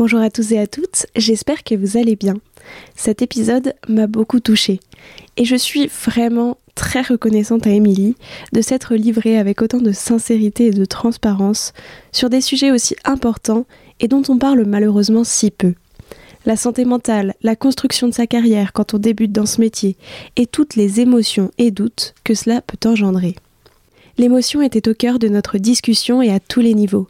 Bonjour à tous et à toutes, j'espère que vous allez bien. Cet épisode m'a beaucoup touchée et je suis vraiment très reconnaissante à Émilie de s'être livrée avec autant de sincérité et de transparence sur des sujets aussi importants et dont on parle malheureusement si peu. La santé mentale, la construction de sa carrière quand on débute dans ce métier et toutes les émotions et doutes que cela peut engendrer. L'émotion était au cœur de notre discussion et à tous les niveaux.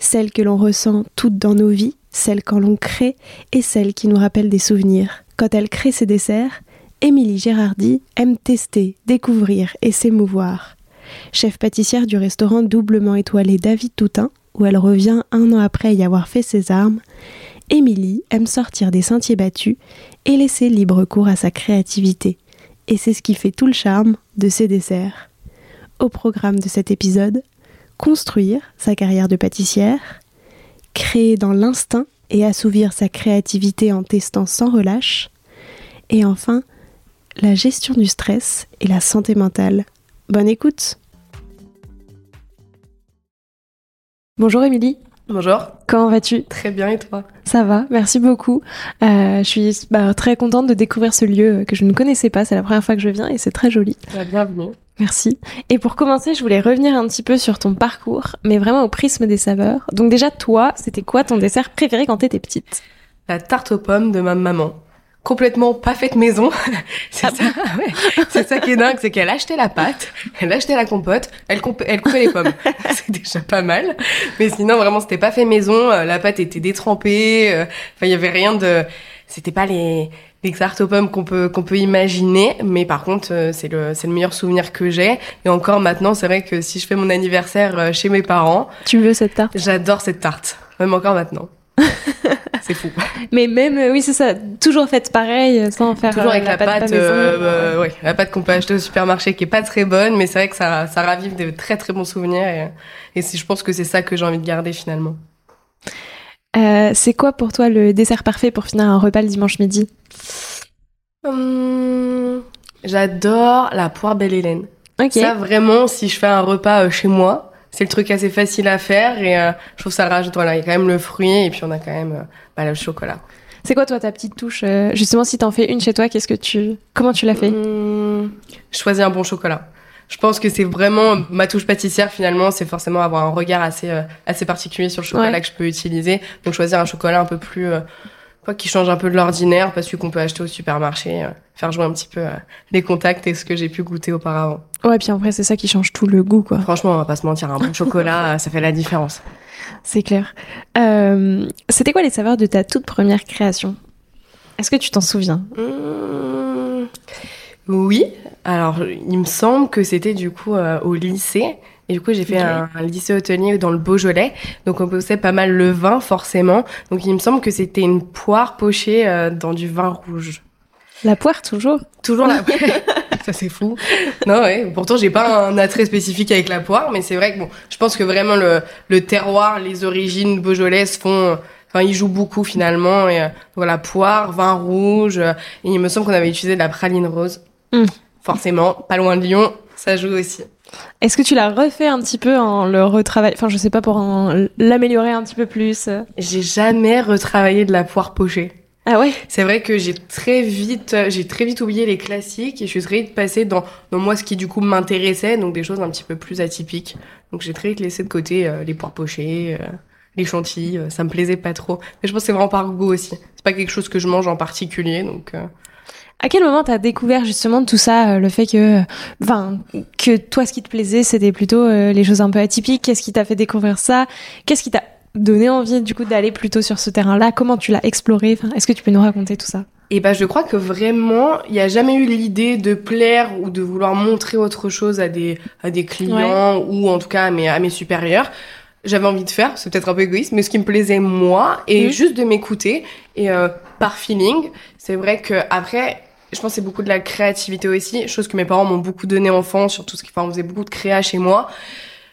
Celle que l'on ressent toutes dans nos vies, celle quand l'on crée et celle qui nous rappelle des souvenirs. Quand elle crée ses desserts, Émilie Gérardi aime tester, découvrir et s'émouvoir. Chef pâtissière du restaurant doublement étoilé David Toutain, où elle revient un an après y avoir fait ses armes, Émilie aime sortir des sentiers battus et laisser libre cours à sa créativité. Et c'est ce qui fait tout le charme de ses desserts. Au programme de cet épisode, construire sa carrière de pâtissière, créer dans l'instinct et assouvir sa créativité en testant sans relâche, et enfin, la gestion du stress et la santé mentale. Bonne écoute Bonjour Émilie Bonjour. Comment vas-tu? Très bien et toi? Ça va, merci beaucoup. Euh, je suis bah, très contente de découvrir ce lieu que je ne connaissais pas. C'est la première fois que je viens et c'est très joli. Bah, bienvenue. Merci. Et pour commencer, je voulais revenir un petit peu sur ton parcours, mais vraiment au prisme des saveurs. Donc déjà, toi, c'était quoi ton dessert préféré quand t'étais petite? La tarte aux pommes de ma maman. Complètement pas faite maison. c'est ça, c'est ça qui est dingue, c'est qu'elle achetait la pâte, elle achetait la compote, elle, elle coupait les pommes. c'est déjà pas mal. Mais sinon, vraiment, c'était pas fait maison. La pâte était détrempée. Enfin, il y avait rien de. C'était pas les les tartes aux pommes qu'on peut qu'on peut imaginer mais par contre c'est le c'est le meilleur souvenir que j'ai. Et encore maintenant c'est vrai que si je fais mon anniversaire chez mes parents tu veux cette tarte? j'adore cette tarte. Même encore maintenant. C'est fou. Mais même oui c'est ça. Toujours faite pareil sans faire toujours avec la, pâte, euh, ouais, la pâte qu'on peut acheter au supermarché qui est pas très bonne mais c'est vrai que ça ça ravive de très très bons souvenirs et, et je pense que c'est ça que j'ai envie de garder finalement euh, c'est quoi pour toi le dessert parfait pour finir un repas le dimanche midi? Hum, J'adore la poire belle Hélène. Okay. Ça vraiment, si je fais un repas euh, chez moi, c'est le truc assez facile à faire et euh, je trouve ça rajoute. Voilà, il y a quand même le fruit et puis on a quand même bah, le chocolat. C'est quoi toi ta petite touche Justement, si t'en fais une chez toi, qu'est-ce que tu, comment tu l'as fait hum, Je choisis un bon chocolat je pense que c'est vraiment ma touche pâtissière finalement, c'est forcément avoir un regard assez euh, assez particulier sur le chocolat Ouais. que je peux utiliser. Donc choisir un chocolat un peu plus euh, quoi qui change un peu de l'ordinaire parce qu'on peut acheter au supermarché, euh, faire jouer un petit peu euh, les contacts et ce que j'ai pu goûter auparavant. Ouais, puis après c'est ça qui change tout le goût quoi. Franchement, on va pas se mentir, un bon chocolat, euh, ça fait la différence. C'est clair. Euh, C'était quoi les saveurs de ta toute première création? Est-ce que tu t'en souviens? Mmh, oui, alors il me semble que c'était du coup euh, au lycée. Et du coup, j'ai fait un, un lycée hôtelier dans le Beaujolais. Donc, on possède pas mal le vin, forcément. Donc, il me semble que c'était une poire pochée euh, dans du vin rouge. La poire toujours Toujours la Ça, c'est fou. Non, ouais. Pourtant, j'ai pas un attrait spécifique avec la poire, mais c'est vrai que bon, je pense que vraiment le, le terroir, les origines beaujolaises font, enfin, ils jouent beaucoup finalement. Et euh, voilà, poire, vin rouge. euh, et il me semble qu'on avait utilisé de la praline rose. Mm. Forcément, pas loin de Lyon, ça joue aussi. Est-ce que tu l'as refait un petit peu en le retravaillant Enfin, je sais pas, pour en- l'améliorer un petit peu plus? J'ai jamais retravaillé de la poire pochée. Ah ouais? C'est vrai que j'ai très vite, j'ai très vite oublié les classiques et je suis très vite passée dans, dans moi ce qui du coup m'intéressait, donc des choses un petit peu plus atypiques. Donc j'ai très vite laissé de côté euh, les poires pochées, euh, les chantilly, euh, ça me plaisait pas trop. Mais je pense que c'est vraiment par goût aussi. C'est pas quelque chose que je mange en particulier, donc. À quel moment t'as découvert justement tout ça, euh, le fait que, enfin, que toi, ce qui te plaisait, c'était plutôt euh, les choses un peu atypiques? Qu'est-ce qui t'a fait découvrir ça? Qu'est-ce qui t'a donné envie du coup d'aller plutôt sur ce terrain-là? Comment tu l'as exploré? Enfin, Est-ce que tu peux nous raconter tout ça? Et ben, je crois que vraiment, il n'y a jamais eu l'idée de plaire ou de vouloir montrer autre chose à des à des clients ou en tout cas à mes à mes supérieurs. J'avais envie de faire, c'est peut-être un peu égoïste, mais ce qui me plaisait moi, et Mhm. juste de m'écouter, et euh, par feeling, c'est vrai que après, je pense que c'est beaucoup de la créativité aussi, chose que mes parents m'ont beaucoup donné enfant, surtout ce qui, enfin, on faisait beaucoup de créa chez moi,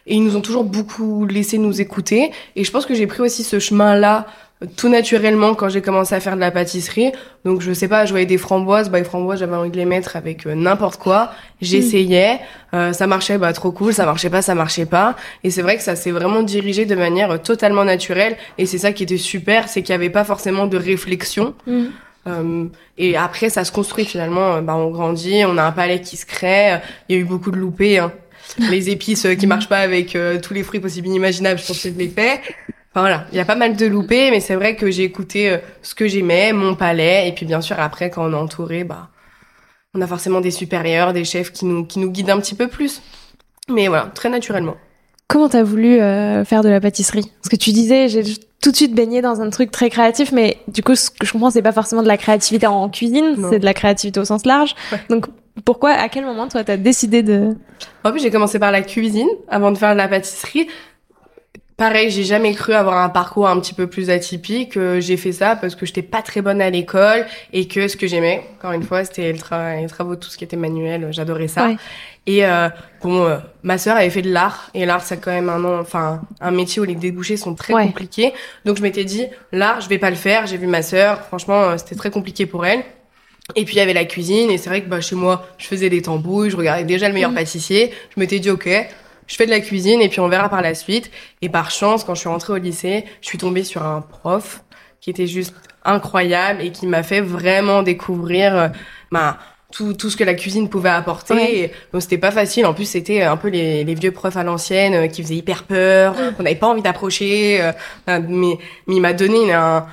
et ils nous ont toujours beaucoup laissé nous écouter, et je pense que j'ai pris aussi ce chemin-là euh, tout naturellement quand j'ai commencé à faire de la pâtisserie. Donc je sais pas, je voyais des framboises, bah les framboises j'avais envie de les mettre avec euh, n'importe quoi. J'essayais, euh, ça marchait, bah trop cool, ça marchait pas, ça marchait pas. Et c'est vrai que ça s'est vraiment dirigé de manière totalement naturelle. Et c'est ça qui était super, c'est qu'il y avait pas forcément de réflexion. Euh, et après, ça se construit finalement. Euh, Bah, on grandit, on a un palais qui se crée. Euh, Il y a eu beaucoup de loupés. Hein. Les épices euh, qui marchent pas avec euh, tous les fruits possibles et inimaginables, je pense que je l'ai fait. Enfin voilà, il y a pas mal de loupés, mais c'est vrai que j'ai écouté ce que j'aimais, mon palais, et puis bien sûr après, quand on est entouré, bah, on a forcément des supérieurs, des chefs qui nous qui nous guident un petit peu plus. Mais voilà, très naturellement. Comment t'as voulu euh, faire de la pâtisserie? Parce que tu disais, j'ai tout de suite baigné dans un truc très créatif, mais du coup, ce que je comprends, c'est pas forcément de la créativité en cuisine, c'est de la créativité au sens large. Ouais. Donc, pourquoi, à quel moment, toi, t'as décidé de... En plus, j'ai commencé par la cuisine avant de faire de la pâtisserie. Pareil, j'ai jamais cru avoir un parcours un petit peu plus atypique. Euh, J'ai fait ça parce que j'étais pas très bonne à l'école et que ce que j'aimais, encore une fois, c'était le travail, les travaux, tout ce qui était manuel. J'adorais ça. Ouais. Et euh, bon, euh, ma sœur avait fait de l'art et l'art, c'est quand même un nom, enfin un métier où les débouchés sont très Ouais. compliqués. Donc je m'étais dit, l'art, je vais pas le faire. J'ai vu ma sœur, franchement, euh, c'était très compliqué pour elle. Et puis il y avait la cuisine et c'est vrai que bah chez moi, je faisais des tambouilles, je regardais déjà le meilleur Mhm. pâtissier. Je m'étais dit ok, je fais de la cuisine et puis on verra par la suite. Et par chance, quand je suis rentrée au lycée, je suis tombée sur un prof qui était juste incroyable et qui m'a fait vraiment découvrir euh, bah, tout, tout ce que la cuisine pouvait apporter. Ouais. Donc c'était pas facile. En plus, c'était un peu les, les vieux profs à l'ancienne euh, qui faisaient hyper peur. On n'avait pas envie d'approcher. euh, euh, mais, mais il m'a donné un,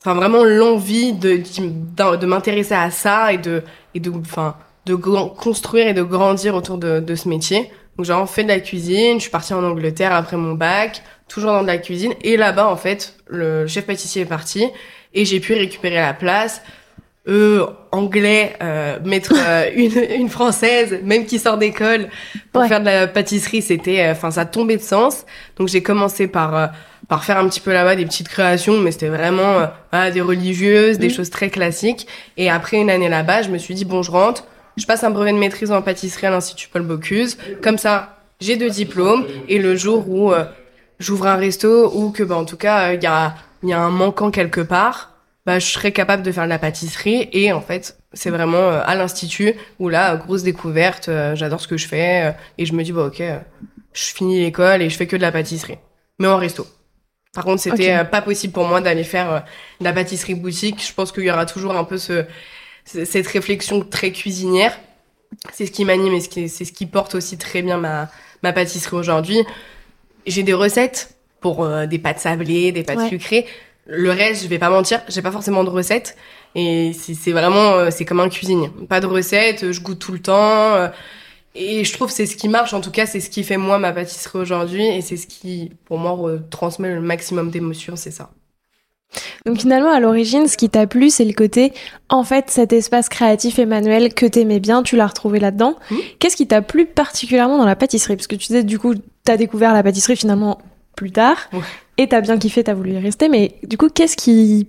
enfin vraiment l'envie de, de, de m'intéresser à ça et de, et de, enfin, de construire et de grandir autour de, de ce métier. Donc j'ai vraiment fait de la cuisine. Je suis partie en Angleterre après mon bac, toujours dans de la cuisine. Et là-bas, en fait, le chef pâtissier est parti et j'ai pu récupérer la place. Eux, anglais, euh, mettre euh, une, une française, même qui sort d'école, pour Ouais. faire de la pâtisserie, c'était, euh, enfin, ça tombait de sens. Donc j'ai commencé par euh, par faire un petit peu là-bas des petites créations, mais c'était vraiment euh, voilà, des religieuses, des Mhm. choses très classiques. Et après une année là-bas, je me suis dit bon, je rentre, je passe un brevet de maîtrise en pâtisserie à l'Institut Paul Bocuse. Comme ça, j'ai deux diplômes. Et le jour où euh, j'ouvre un resto ou que, bah, en tout cas, il y a il y a un manquant quelque part, bah, je serais capable de faire de la pâtisserie. Et en fait, c'est vraiment euh, à l'institut où là, euh, grosse découverte, euh, j'adore ce que je fais euh, et je me dis bah ok, euh, je finis l'école et je fais que de la pâtisserie, mais en resto. Par contre, c'était euh, pas possible pour moi d'aller faire euh, de la pâtisserie boutique. Je pense qu'il y aura toujours un peu ce- cette réflexion très cuisinière. C'est ce qui m'anime et c'est ce qui porte aussi très bien ma, ma pâtisserie aujourd'hui. J'ai des recettes pour euh, des pâtes sablées, des pâtes Ouais. sucrées. Le reste, je vais pas mentir, j'ai pas forcément de recettes. Et c'est vraiment, euh, c'est comme un cuisinier. Pas de recettes, je goûte tout le temps. euh, Et je trouve que c'est ce qui marche, en tout cas, c'est ce qui fait moi ma pâtisserie aujourd'hui. Et c'est ce qui, pour moi, transmet le maximum d'émotions, c'est ça. Donc finalement, à l'origine, ce qui t'a plu, c'est le côté, en fait, cet espace créatif et manuel que t'aimais bien, tu l'as retrouvé là-dedans. Mhm. Qu'est-ce qui t'a plu particulièrement dans la pâtisserie? Parce que tu disais, du coup, t'as découvert la pâtisserie finalement plus tard, Ouais. et t'as bien kiffé, t'as voulu y rester, mais du coup, qu'est-ce qui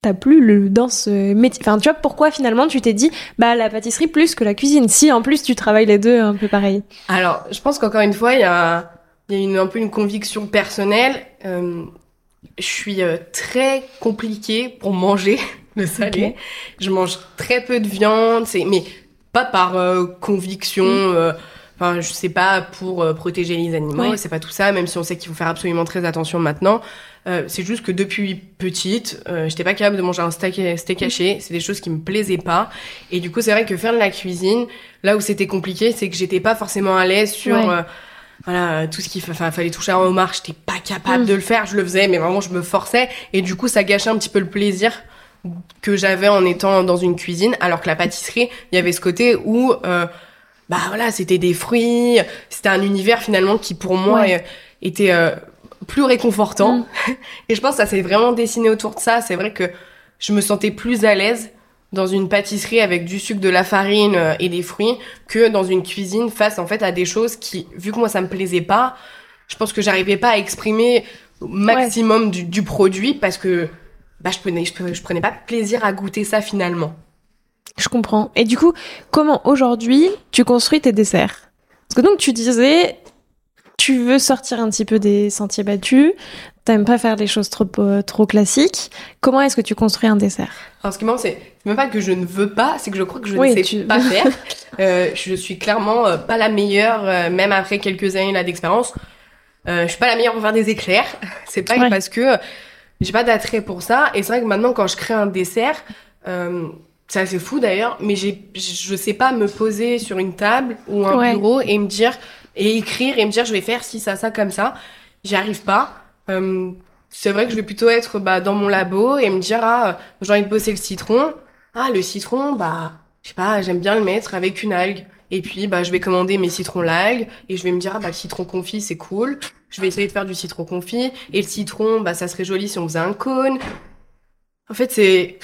t'a plu le, dans ce métier? Enfin, tu vois, pourquoi finalement tu t'es dit, bah, la pâtisserie plus que la cuisine Si, en plus, tu travailles les deux un peu pareil? Alors, je pense qu'encore une fois, il y a, il y a une, un peu une conviction personnelle. Euh, je suis euh, très compliquée pour manger le salé. Je mange très peu de viande, c'est mais pas par euh, conviction. euh, Enfin, je sais pas pour euh, protéger les animaux, Ouais. c'est pas tout ça. Même si on sait qu'il faut faire absolument très attention maintenant, Euh, c'est juste que depuis petite, euh, j'étais pas capable de manger un steak, steak haché. C'est des choses qui me plaisaient pas. Et du coup, c'est vrai que faire de la cuisine, là où c'était compliqué, c'est que j'étais pas forcément à l'aise sur Ouais. Voilà euh, tout ce qu'il fa- fallait toucher un homard. J'étais pas capable Mm. de le faire. Je le faisais, mais vraiment je me forçais. Et du coup, ça gâchait un petit peu le plaisir que j'avais en étant dans une cuisine, alors que la pâtisserie, il y avait ce côté où, euh, bah voilà, c'était des fruits, c'était un univers finalement qui pour moi Ouais. euh, était euh, plus réconfortant. Mm. Et je pense que ça s'est vraiment dessiné autour de ça. C'est vrai que je me sentais plus à l'aise dans une pâtisserie avec du sucre, de la farine euh, et des fruits que dans une cuisine face en fait à des choses qui, vu que moi ça me plaisait pas, je pense que j'arrivais pas à exprimer au maximum du, du produit parce que bah, je, prenais, je, je prenais pas plaisir à goûter ça finalement. Je comprends. Et du coup, comment aujourd'hui tu construis tes desserts? Parce que donc tu disais, tu veux sortir un petit peu des sentiers battus, t'aimes pas faire les choses trop, euh, trop classiques. Comment est-ce que tu construis un dessert? Alors ce qui marrant, c'est même pas que je ne veux pas, c'est que je crois que je Oui, ne sais tu- pas faire. Euh, je suis clairement euh, pas la meilleure, euh, même après quelques années là d'expérience. Euh, je suis pas la meilleure pour faire des éclairs. C'est pas Ouais. parce que j'ai pas d'attrait pour ça. Et c'est vrai que maintenant, quand je crée un dessert, euh, c'est assez fou d'ailleurs, mais j'ai, je sais pas me poser sur une table ou un Ouais. bureau et me dire et écrire et me dire je vais faire ci ça ça comme ça. J'y arrive pas. Euh, c'est vrai que je vais plutôt être bah, dans mon labo et me dire ah euh, j'ai envie de bosser le citron. Ah le citron bah je sais pas j'aime bien le mettre avec une algue. Et puis bah je vais commander mes citrons l'algue et je vais me dire ah bah le citron confit c'est cool. Je vais essayer de faire du citron confit et le citron bah ça serait joli si on faisait un cône. En fait c'est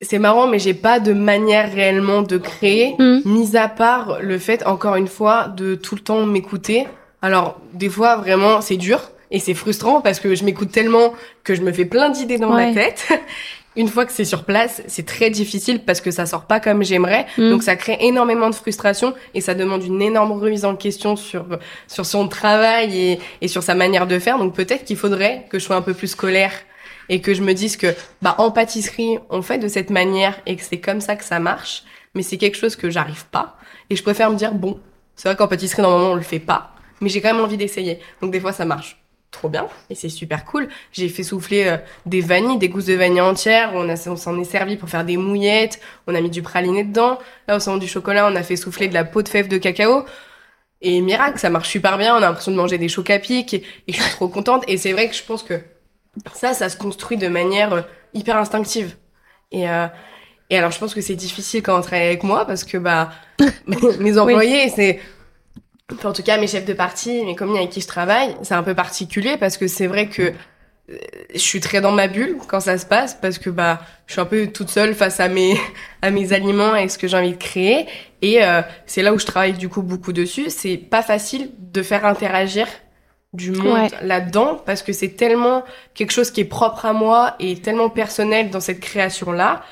c'est marrant mais j'ai pas de manière réellement de créer Mm. mis à part le fait encore une fois de tout le temps m'écouter. Alors des fois vraiment c'est dur et c'est frustrant parce que je m'écoute tellement que je me fais plein d'idées dans Ouais. ma tête. Une fois que c'est sur place, c'est très difficile parce que ça sort pas comme j'aimerais. Mm. Donc ça crée énormément de frustration et ça demande une énorme remise en question sur sur son travail et, et sur sa manière de faire. Donc peut-être qu'il faudrait que je sois un peu plus scolaire et que je me dise que bah en pâtisserie on fait de cette manière et que c'est comme ça que ça marche. Mais c'est quelque chose que j'arrive pas et je préfère me dire bon c'est vrai qu'en pâtisserie normalement on le fait pas, mais j'ai quand même envie d'essayer. Donc des fois ça marche trop bien et c'est super cool. J'ai fait souffler euh, des vanilles, des gousses de vanille entières. On, a, on s'en est servi pour faire des mouillettes. On a mis du praliné dedans. Là, au salon du chocolat, on a fait souffler de la peau de fève de cacao. Et miracle, ça marche super bien. On a l'impression de manger des chocs à pic et, et je suis trop contente. Et c'est vrai que je pense que ça, ça se construit de manière euh, hyper instinctive. Et, euh, et alors, je pense que c'est difficile quand on travaille avec moi parce que bah mes employés, c'est Enfin, en tout cas, mes chefs de partie, mes commis avec qui je travaille, c'est un peu particulier parce que c'est vrai que euh, je suis très dans ma bulle quand ça se passe parce que bah je suis un peu toute seule face à mes à mes aliments et ce que j'ai envie de créer et euh, c'est là où je travaille du coup beaucoup dessus. C'est pas facile de faire interagir du monde Ouais. là-dedans parce que c'est tellement quelque chose qui est propre à moi et tellement personnel dans cette création là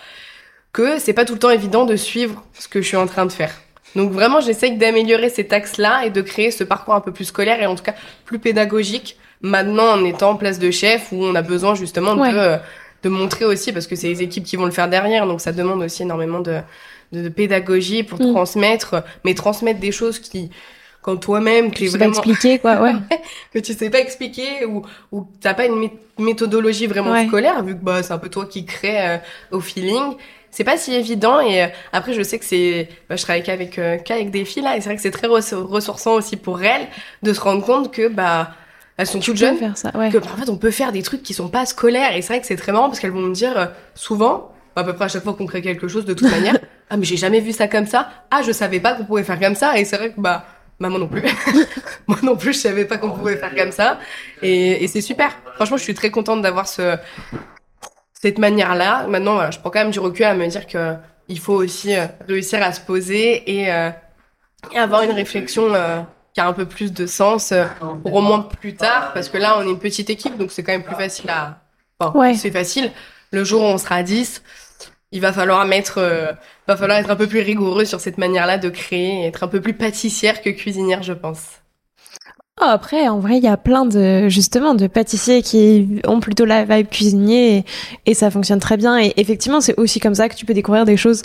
que c'est pas tout le temps évident de suivre ce que je suis en train de faire. Donc vraiment, j'essaye d'améliorer cet axe-là et de créer ce parcours un peu plus scolaire et en tout cas plus pédagogique. Maintenant, en étant en place de chef, où on a besoin justement Ouais. de, de montrer aussi, parce que c'est les équipes qui vont le faire derrière, donc ça demande aussi énormément de, de, de pédagogie pour Mm. transmettre, mais transmettre des choses qui, quand toi-même, tu sais pas vraiment expliquer, quoi, ouais. que tu sais pas expliquer ou ou t'as pas une mé- méthodologie vraiment Ouais. scolaire vu que bah c'est un peu toi qui crée euh, au feeling c'est pas si évident et euh, après je sais que c'est bah, je travaille qu'avec euh, qu'avec des filles là et c'est vrai que c'est très res- ressourçant aussi pour elles de se rendre compte que bah elles sont toutes Tu jeunes faire ça, ouais. que en fait on peut faire des trucs qui sont pas scolaires et c'est vrai que c'est très marrant parce qu'elles vont me dire euh, souvent à peu près à chaque fois qu'on crée quelque chose de toute manière ah mais j'ai jamais vu ça comme ça. Ah je savais pas qu'on pouvait faire comme ça et c'est vrai que bah bah moi non plus. Moi non plus je savais pas qu'on pouvait faire comme ça. Et, et c'est super. Franchement je suis très contente d'avoir ce cette manière là maintenant voilà, je prends quand même du recul à me dire que il faut aussi euh, réussir à se poser et, euh, et avoir une réflexion euh, qui a un peu plus de sens euh, pour au moins plus tard parce que là on est une petite équipe donc c'est quand même plus facile à enfin Ouais. c'est facile le jour où on sera à 10 il va falloir mettre euh, va falloir être un peu plus rigoureux sur cette manière-là de créer et être un peu plus pâtissière que cuisinière je pense Oh, après, en vrai, il y a plein de, justement, de pâtissiers qui ont plutôt la vibe cuisinier et, et ça fonctionne très bien. Et effectivement, c'est aussi comme ça que tu peux découvrir des choses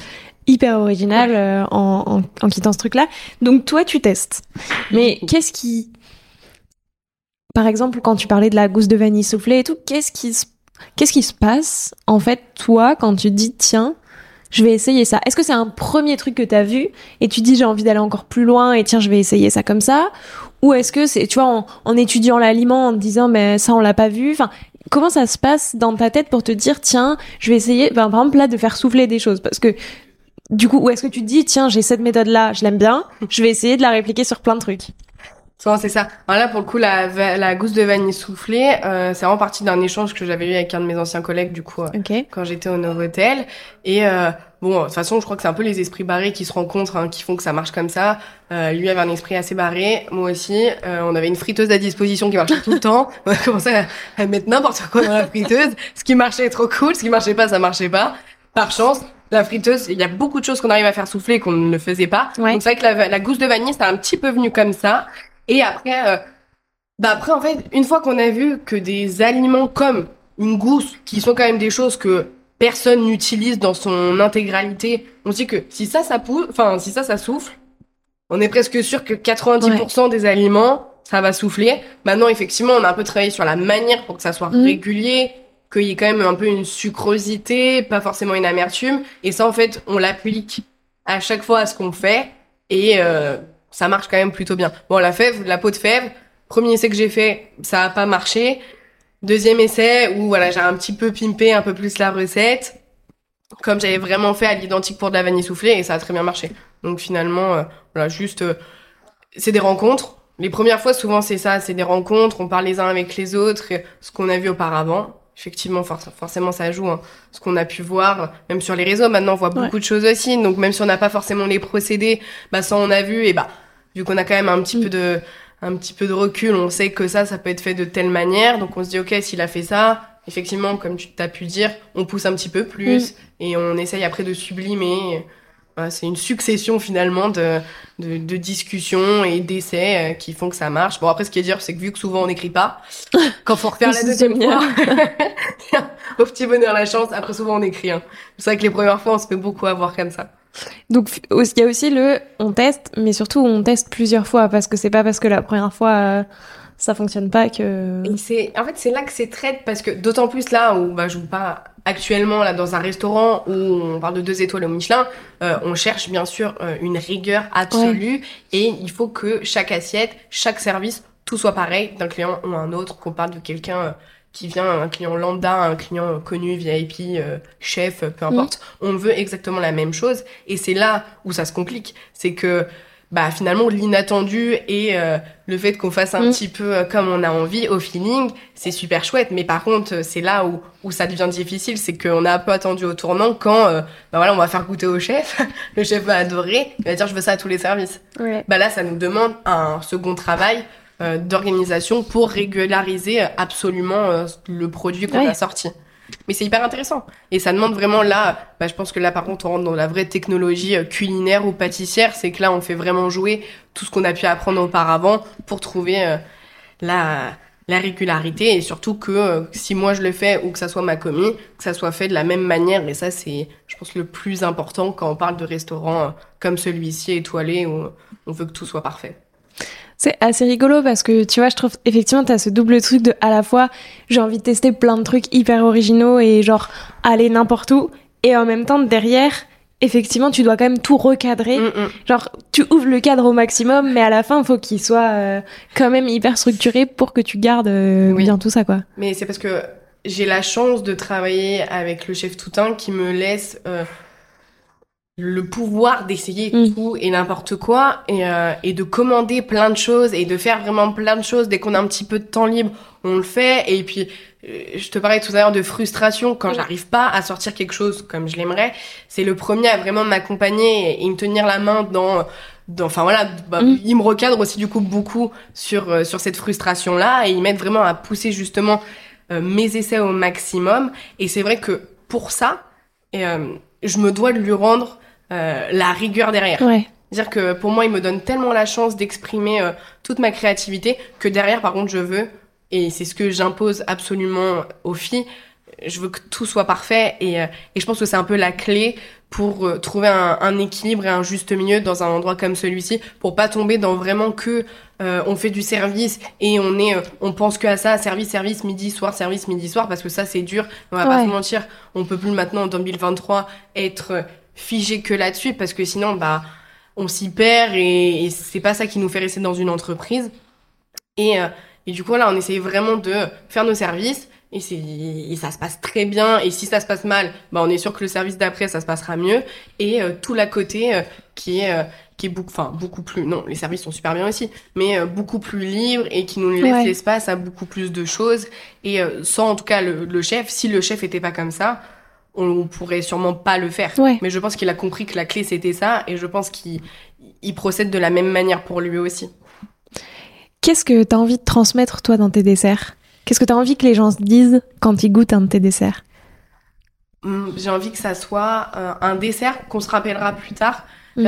hyper originales euh, en, en, en quittant ce truc-là. Donc, toi, tu testes. Mais qu'est-ce qui, par exemple, quand tu parlais de la gousse de vanille soufflée et tout, qu'est-ce qui se, qu'est-ce qui se passe, en fait, toi, quand tu dis, tiens, je vais essayer ça? Est-ce que c'est un premier truc que tu as vu et tu dis j'ai envie d'aller encore plus loin et tiens je vais essayer ça comme ça? Ou est-ce que c'est tu vois en, en étudiant l'aliment en te disant mais ça on l'a pas vu enfin comment ça se passe dans ta tête pour te dire tiens, je vais essayer, ben, par exemple là, de faire souffler des choses? Parce que du coup, où est-ce que tu te dis tiens, j'ai cette méthode là, je l'aime bien, je vais essayer de la répliquer sur plein de trucs? Souvent, c'est ça. Alors là, pour le coup, la, la gousse de vanille soufflée, euh, c'est vraiment partie d'un échange que j'avais eu avec un de mes anciens collègues, du coup, euh, quand j'étais au Novotel. Et euh, bon, de toute façon, je crois que c'est un peu les esprits barrés qui se rencontrent, hein, qui font que ça marche comme ça. Euh, lui avait un esprit assez barré, moi aussi. Euh, on avait une friteuse à disposition qui marchait tout le temps. On a commencé à, à mettre n'importe quoi dans la friteuse. Ce qui marchait trop cool, ce qui marchait pas, ça marchait pas. Par chance, la friteuse, il y a beaucoup de choses qu'on arrive à faire souffler qu'on ne faisait pas. Donc c'est vrai que la, la gousse de vanille, c'est un petit peu venu comme ça. Et après, euh, bah après en fait, une fois qu'on a vu que des aliments comme une gousse, qui sont quand même des choses que personne n'utilise dans son intégralité, on se dit que si ça, ça pousse, enfin si ça, ça souffle, on est presque sûr que 90% des aliments, ça va souffler. Maintenant, effectivement, on a un peu travaillé sur la manière pour que ça soit mmh. régulier, qu'il y ait quand même un peu une sucrosité, pas forcément une amertume. Et ça, en fait, on l'applique à chaque fois à ce qu'on fait. Et euh, ça marche quand même plutôt bien. Bon, la fève, la peau de fève, premier essai que j'ai fait, ça a pas marché. Deuxième essai où voilà, j'ai un petit peu pimpé un peu plus la recette, comme j'avais vraiment fait à l'identique pour de la vanille soufflée et ça a très bien marché. Donc finalement, euh, voilà, juste euh, c'est des rencontres. Les premières fois, souvent c'est ça, c'est des rencontres. On parle les uns avec les autres, ce qu'on a vu auparavant. Effectivement, forcément, ça joue. Hein. Ce qu'on a pu voir, même sur les réseaux, maintenant, on voit beaucoup de choses aussi. Donc, même si on n'a pas forcément les procédés, bah, ça, on a vu. Et bah, vu qu'on a quand même un petit mm. peu de un petit peu de recul, on sait que ça, ça peut être fait de telle manière. Donc on se dit, ok, s'il a fait ça, effectivement, comme tu t'as pu dire, on pousse un petit peu plus mm. et on essaye après de sublimer. c'est une succession finalement de, de, de discussions et d'essais euh, qui font que ça marche. Bon après ce qui est dur c'est que vu que souvent on n'écrit pas, quand faut refaire la deuxième fois, au petit bonheur la chance, après souvent on écrit. Hein. C'est vrai que les premières fois on se fait beaucoup avoir comme ça. Donc il y a aussi le on teste, mais surtout on teste plusieurs fois parce que c'est pas parce que la première fois euh, ça fonctionne pas que. C'est en fait c'est là que c'est traite parce que d'autant plus là où bah je vous parle actuellement là dans un restaurant où on parle de deux étoiles au Michelin, euh, on cherche bien sûr euh, une rigueur absolue et il faut que chaque assiette, chaque service, tout soit pareil d'un client ou un autre. Qu'on parle de quelqu'un qui vient un client lambda, un client connu, VIP, euh, chef, peu importe, on veut exactement la même chose. Et c'est là où ça se complique. C'est que bah finalement l'inattendu et euh, le fait qu'on fasse un petit peu euh, comme on a envie au feeling, c'est super chouette. Mais par contre, c'est là où, où ça devient difficile, c'est qu'on a un peu attendu au tournant quand bah voilà on va faire goûter au chef, le chef va adorer, il va dire je veux ça à tous les services. Bah là ça nous demande un second travail euh, d'organisation pour régulariser absolument euh, le produit qu'on a sorti. Mais c'est hyper intéressant. Et ça demande vraiment là, bah, je pense que là par contre on rentre dans la vraie technologie euh, culinaire ou pâtissière, c'est que là on fait vraiment jouer tout ce qu'on a pu apprendre auparavant pour trouver la, la régularité et surtout que si moi je le fais ou que ça soit ma commis, que ça soit fait de la même manière et ça c'est je pense le plus important quand on parle de restaurants comme celui-ci étoilé où on veut que tout soit parfait. C'est assez rigolo parce que tu vois, je trouve effectivement tu as ce double truc de à la fois j'ai envie de tester plein de trucs hyper originaux et genre aller n'importe où et en même temps derrière effectivement tu dois quand même tout recadrer. Mm, mm. Genre tu ouvres le cadre au maximum mais à la fin il faut qu'il soit euh, quand même hyper structuré pour que tu gardes euh, bien tout ça quoi. Mais c'est parce que j'ai la chance de travailler avec le chef Toutain qui me laisse euh, le pouvoir d'essayer mm. tout et n'importe quoi et, euh, et de commander plein de choses et de faire vraiment plein de choses dès qu'on a un petit peu de temps libre on le fait et puis euh, je te parlais tout à l'heure de frustration quand mm. j'arrive pas à sortir quelque chose comme je l'aimerais c'est le premier à vraiment m'accompagner et, me tenir la main dans dans enfin voilà bah, mm. il me recadre aussi du coup beaucoup sur euh, sur cette frustration là et il m'aide vraiment à pousser justement mes essais au maximum et c'est vrai que pour ça je me dois de lui rendre euh, la rigueur derrière. Ouais. Dire que pour moi, il me donne tellement la chance d'exprimer euh, toute ma créativité que derrière, par contre, je veux, et c'est ce que j'impose absolument aux filles, je veux que tout soit parfait et, euh, et je pense que c'est un peu la clé pour trouver un, un, équilibre et un juste milieu dans un endroit comme celui-ci pour pas tomber dans vraiment que on fait du service et on est on pense que à ça service service midi soir service midi soir parce que ça c'est dur on va pas se mentir on peut plus maintenant en 2023 être figé que là-dessus parce que sinon, bah, on s'y perd et, c'est pas ça qui nous fait rester dans une entreprise. Et, euh, et du coup, là, on essaye vraiment de faire nos services et, c'est, et ça se passe très bien. Et si ça se passe mal, bah on est sûr que le service d'après, ça se passera mieux. Et euh, tout l'à côté euh, qui est euh, qui est beaucoup, enfin beaucoup plus. Non, les services sont super bien aussi, mais beaucoup plus libre et qui nous laisse l'espace à beaucoup plus de choses. Et sans en tout cas le, le, chef, si le chef était pas comme ça, on pourrait sûrement pas le faire. Mais je pense qu'il a compris que la clé c'était ça, et je pense qu'il il procède de la même manière pour lui aussi. Qu'est-ce que tu as envie de transmettre toi dans tes desserts? Qu'est-ce que tu as envie que les gens se disent quand ils goûtent un de tes desserts? Hum, J'ai envie que ça soit euh, un dessert qu'on se rappellera plus tard. Mmh.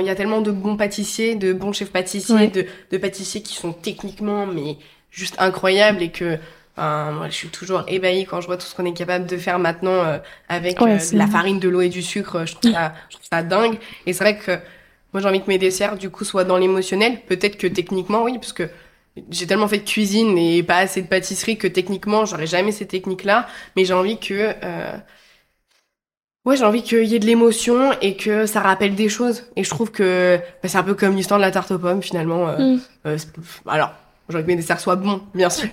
Il y a tellement de bons pâtissiers, de bons chefs pâtissiers, de, pâtissiers qui sont techniquement mais juste incroyables et que moi, je suis toujours ébahie quand je vois tout ce qu'on est capable de faire maintenant euh, avec euh, la farine, de l'eau et du sucre. Je trouve ça, je trouve ça dingue. Et c'est vrai que moi, j'ai envie que mes desserts, du coup, soient dans l'émotionnel. Peut-être que techniquement, oui, parce que j'ai tellement fait de cuisine et pas assez de pâtisserie que techniquement, j'aurais jamais ces techniques-là. Mais j'ai envie que, euh... ouais, j'ai envie qu'il y ait de l'émotion et que ça rappelle des choses. Et je trouve que bah, c'est un peu comme l'histoire de la tarte aux pommes, finalement. Euh, mm. euh, alors, j'ai envie que mes desserts soient bons, bien sûr.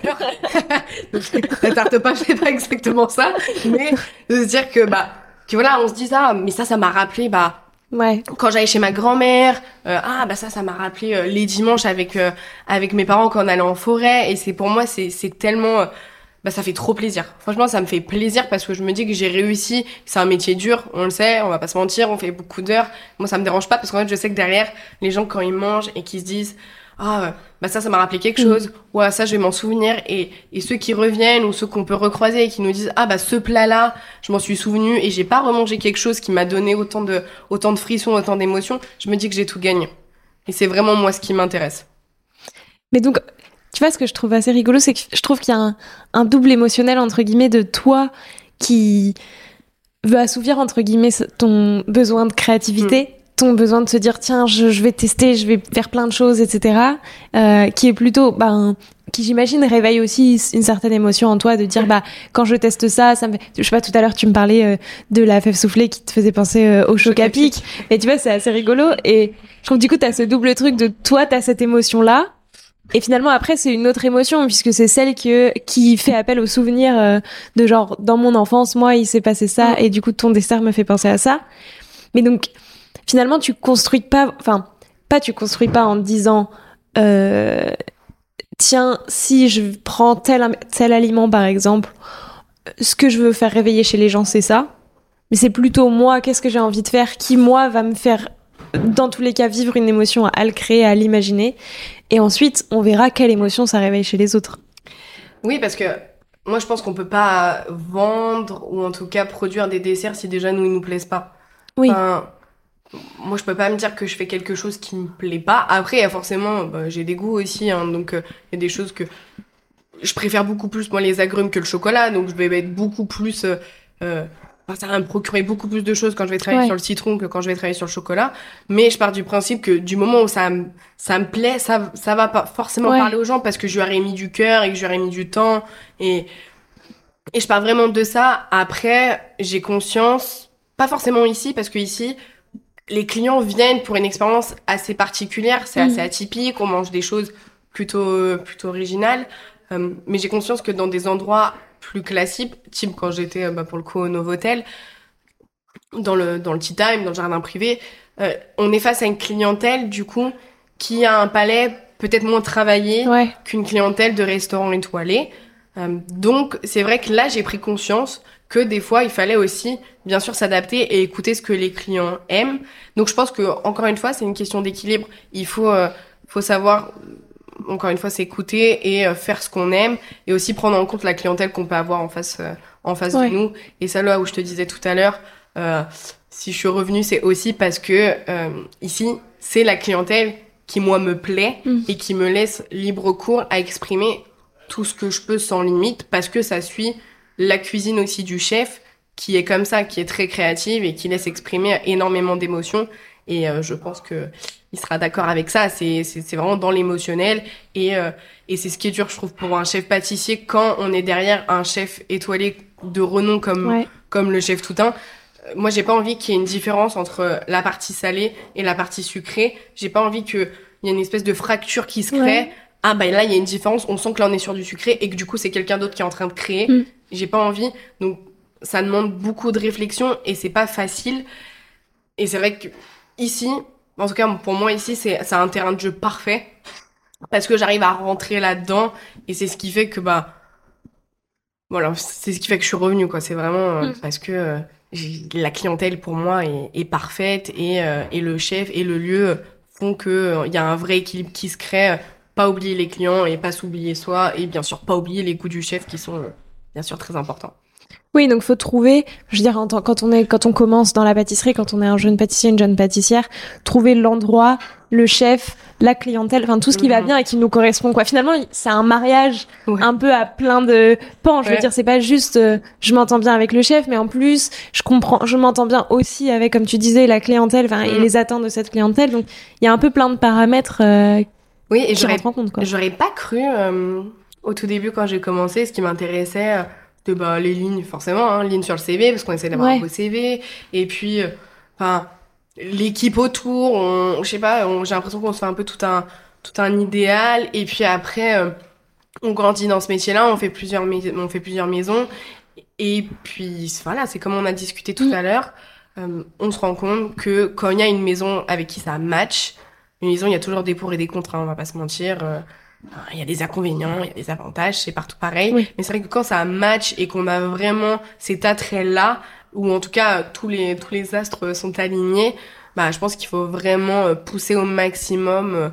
la tarte aux pommes, c'est pas exactement ça. Mais de se dire que, bah, que voilà, on se dit ça, mais ça, ça m'a rappelé, bah, Ouais. Quand j'allais chez ma grand-mère, euh, ah bah ça, ça m'a rappelé euh, les dimanches avec euh, avec mes parents quand on allait en forêt. Et c'est pour moi, c'est c'est tellement, bah ça fait trop plaisir. Franchement, ça me fait plaisir parce que je me dis que j'ai réussi. C'est un métier dur, on le sait, on va pas se mentir, on fait beaucoup d'heures. Moi, ça me dérange pas parce qu'en fait, je sais que derrière, les gens quand ils mangent et qu'ils se disent ah bah ça ça m'a rappelé quelque chose. Ou ah, ça je vais m'en souvenir. Et et ceux qui reviennent ou ceux qu'on peut recroiser et qui nous disent ah bah ce plat là je m'en suis souvenu et j'ai pas remangé quelque chose qui m'a donné autant de autant de frissons autant d'émotions je me dis que j'ai tout gagné. Et c'est vraiment moi ce qui m'intéresse. Mais donc tu vois ce que je trouve assez rigolo c'est que je trouve qu'il y a un, double émotionnel entre guillemets de toi qui veut assouvir entre guillemets ton besoin de créativité mm ton besoin de se dire tiens je, vais tester je vais faire plein de choses etc euh, qui est plutôt ben qui j'imagine réveille aussi une certaine émotion en toi de dire bah quand je teste ça ça me fait... je sais pas tout à l'heure tu me parlais euh, de la fève soufflée qui te faisait penser euh, au choc à pic. et tu vois c'est assez rigolo. Et je trouve du coup tu as ce double truc de toi tu as cette émotion là et finalement après c'est une autre émotion puisque c'est celle que qui fait appel au souvenir euh, de genre dans mon enfance moi il s'est passé ça et du coup ton dessert me fait penser à ça. Mais donc finalement, tu construis pas, enfin, pas tu construis pas en te disant, euh, tiens, si je prends tel, tel aliment par exemple, ce que je veux faire réveiller chez les gens, c'est ça. Mais c'est plutôt moi, qu'est-ce que j'ai envie de faire, qui moi va me faire, dans tous les cas, vivre une émotion, à le créer, à l'imaginer. Et ensuite, on verra quelle émotion ça réveille chez les autres. Oui, parce que moi, je pense qu'on peut pas vendre ou en tout cas produire des desserts si déjà nous, ils nous plaisent pas. Oui moi je peux pas me dire que je fais quelque chose qui me plaît pas. Après forcément bah, j'ai des goûts aussi hein, donc euh, il y a des choses que je préfère beaucoup plus moi les agrumes que le chocolat. Donc je vais être beaucoup plus euh, euh ça va me procurer beaucoup plus de choses quand je vais travailler sur le citron que quand je vais travailler sur le chocolat. Mais je pars du principe que du moment où ça ça me plaît ça ça va pas forcément parler aux gens parce que je lui aurais mis du cœur et que je lui aurais mis du temps. Et et je pars vraiment de ça. Après j'ai conscience pas forcément ici parce que ici les clients viennent pour une expérience assez particulière, c'est assez mm. atypique, on mange des choses plutôt plutôt originales. Euh, mais j'ai conscience que dans des endroits plus classiques, type quand j'étais euh, bah, pour le coup au Novotel, dans le dans le tea time, dans le jardin privé, euh, on est face à une clientèle du coup qui a un palais peut-être moins travaillé qu'une clientèle de restaurant étoilé. donc c'est vrai que là j'ai pris conscience que des fois il fallait aussi bien sûr s'adapter et écouter ce que les clients aiment. Donc je pense que encore une fois c'est une question d'équilibre. Il faut euh, faut savoir encore une fois s'écouter et euh, faire ce qu'on aime et aussi prendre en compte la clientèle qu'on peut avoir en face euh, en face de nous. Et ça là où je te disais tout à l'heure, si je suis revenue c'est aussi parce que ici c'est la clientèle qui moi me plaît mm. et qui me laisse libre cours à exprimer tout ce que je peux sans limite parce que ça suit la cuisine aussi du chef qui est comme ça, qui est très créative et qui laisse exprimer énormément d'émotions. Et euh, je pense que il sera d'accord avec ça. C'est c'est vraiment dans l'émotionnel et euh, et c'est ce qui est dur, je trouve, pour un chef pâtissier quand on est derrière un chef étoilé de renom comme comme le chef Toutain. Euh, moi, j'ai pas envie qu'il y ait une différence entre la partie salée et la partie sucrée. J'ai pas envie qu'il y ait une espèce de fracture qui se crée ah bah là il y a une différence, on sent que là on est sur du sucré et que du coup c'est quelqu'un d'autre qui est en train de créer. Mm. J'ai pas envie, donc ça demande beaucoup de réflexion et c'est pas facile. Et c'est vrai que ici, en tout cas pour moi ici, c'est un terrain de jeu parfait parce que j'arrive à rentrer là-dedans et c'est ce qui fait que bah voilà, c'est ce qui fait que je suis revenue quoi. C'est vraiment euh, Mm. parce que euh, la clientèle pour moi est, est parfaite et, euh, et le chef et le lieu font que il y a un vrai équilibre qui se crée. Pas oublier les clients et pas s'oublier soi et bien sûr pas oublier les goûts du chef qui sont euh, bien sûr très importants. Oui, donc faut trouver, je veux dire, en tant- quand on est, quand on commence dans la pâtisserie, quand on est un jeune pâtissier, une jeune pâtissière, trouver l'endroit, le chef, la clientèle, enfin tout ce qui va Mhm. bien et qui nous correspond. Quoi. Finalement, c'est un mariage Ouais. un peu à plein de pans. Je veux dire, c'est pas juste, euh, je m'entends bien avec le chef, mais en plus, je comprends, je m'entends bien aussi avec, comme tu disais, la clientèle, enfin et Mhm. les attentes de cette clientèle. Donc, il y a un peu plein de paramètres euh, Oui, et j'aurais compte. Quoi. J'aurais pas cru euh, au tout début quand j'ai commencé, ce qui m'intéressait, euh, de bah, les lignes, forcément, hein, lignes sur le CV, parce qu'on essaie d'avoir Ouais. un beau CV, et puis, euh, l'équipe autour, on, je sais pas, on- j'ai l'impression qu'on se fait un peu tout un, tout un idéal, et puis après, euh, on grandit dans ce métier-là, on fait plusieurs, mais- on fait plusieurs maisons, et puis voilà, c'est comme on a discuté tout Mm. à l'heure, on se rend compte que quand il y a une maison avec qui ça match, une maison, il y a toujours des pour et des contre, hein, on va pas se mentir. euh, il y a des inconvénients, il y a des avantages, c'est partout pareil. Oui. Mais c'est vrai que quand ça match et qu'on a vraiment cet attrait-là, ou en tout cas tous les, tous les astres sont alignés, bah, je pense qu'il faut vraiment euh, pousser au maximum. euh.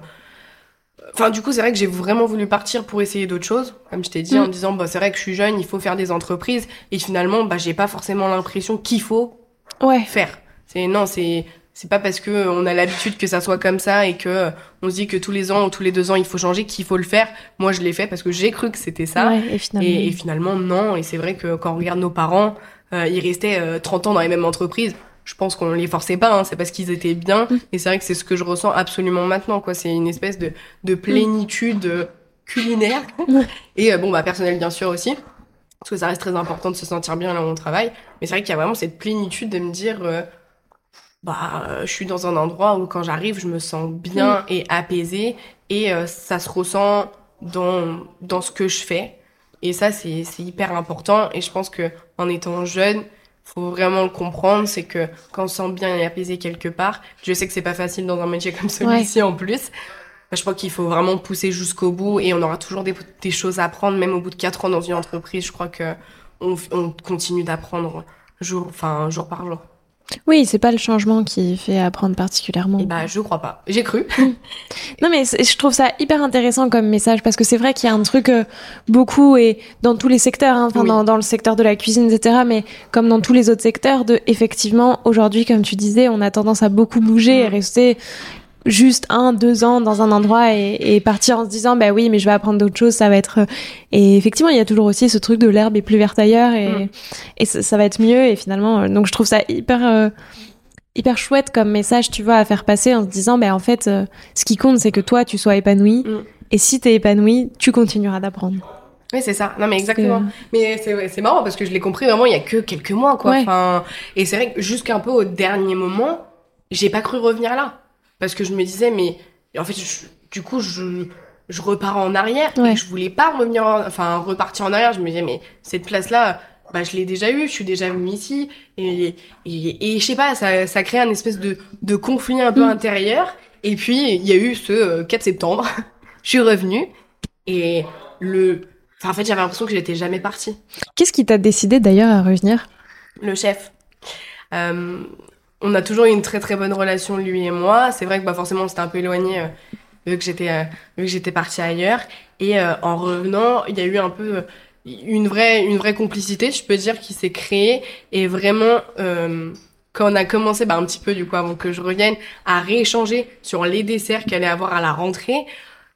Enfin, du coup, c'est vrai que j'ai vraiment voulu partir pour essayer d'autres choses, comme je t'ai dit, Mm. en me disant, bah, c'est vrai que je suis jeune, il faut faire des entreprises. Et finalement, bah, j'ai pas forcément l'impression qu'il faut Ouais. faire. C'est non, c'est c'est pas parce que on a l'habitude que ça soit comme ça et que euh, on se dit que tous les ans ou tous les deux ans il faut changer qu'il faut le faire. Moi, je l'ai fait parce que j'ai cru que c'était ça. Ouais, et finalement. Et, et finalement, non. Et c'est vrai que quand on regarde nos parents, euh, ils restaient euh, 30 ans dans les mêmes entreprises. Je pense qu'on les forçait pas, hein, c'est parce qu'ils étaient bien. Mm. Et c'est vrai que c'est ce que je ressens absolument maintenant, quoi. C'est une espèce de, de plénitude euh, culinaire. Et euh, bon, bah, personnel, bien sûr aussi. Parce que ça reste très important de se sentir bien là où on travaille. Mais c'est vrai qu'il y a vraiment cette plénitude de me dire, euh, bah, euh, je suis dans un endroit où quand j'arrive, je me sens bien et apaisée. Et euh, ça se ressent dans, dans ce que je fais. Et ça, c'est c'est hyper important. Et je pense que en étant jeune, faut vraiment le comprendre. C'est que quand on se sent bien et apaisé quelque part, je sais que c'est pas facile dans un métier comme celui-ci en plus. bah, Je crois qu'il faut vraiment pousser jusqu'au bout et on aura toujours des, des choses à apprendre, même au bout de quatre ans dans une entreprise. Je crois que on, on continue d'apprendre jour, enfin, jour par jour. Oui, c'est pas le changement qui fait apprendre particulièrement. Et bah, je crois pas. J'ai cru. Non mais je trouve ça hyper intéressant comme message parce que c'est vrai qu'il y a un truc euh, beaucoup et dans tous les secteurs, hein, Oui. dans, dans le secteur de la cuisine, etc. Mais comme dans tous les autres secteurs, de effectivement aujourd'hui, comme tu disais, on a tendance à beaucoup bouger et rester juste un, deux ans dans un endroit et, et partir en se disant bah oui mais je vais apprendre d'autres choses, ça va être euh, et effectivement il y a toujours aussi ce truc de l'herbe est plus verte ailleurs et, Mm. et ça, ça va être mieux et finalement euh, donc je trouve ça hyper euh, hyper chouette comme message tu vois à faire passer en se disant bah en fait euh, ce qui compte c'est que toi tu sois épanoui Mm. et si t'es épanoui tu continueras d'apprendre Oui, c'est ça. Non, mais exactement. Mais c'est marrant parce que je l'ai compris vraiment il y a que quelques mois, quoi. Ouais. Enfin, et c'est vrai que jusqu'un peu au dernier moment, j'ai pas cru revenir là. Parce que je me disais, mais en fait, je- du coup, je, je repars en arrière. Ouais. Et je voulais pas revenir, en- enfin, repartir en arrière. Je me disais, mais cette place-là, bah, je l'ai déjà eue, je suis déjà venue ici. Et, et, et je sais pas, ça, ça crée un espèce de, de conflit un peu Mm. intérieur. Et puis, il y a eu ce euh, 4 septembre. je suis revenue. Et le, Enfin, en fait, j'avais l'impression que j'étais jamais partie. qu'est-ce qui t'a décidé d'ailleurs à revenir? Le chef. Euh, on a toujours eu une très très bonne relation, lui et moi. C'est vrai que bah, forcément, on s'était un peu éloigné euh, vu que j'étais euh, vu que j'étais partie ailleurs. Et euh, en revenant, il y a eu un peu euh, une vraie une vraie complicité, je peux dire, qui s'est créée. Et vraiment, euh, quand on a commencé, bah, un petit peu du coup avant que je revienne, à rééchanger sur les desserts qu'il allait avoir à la rentrée,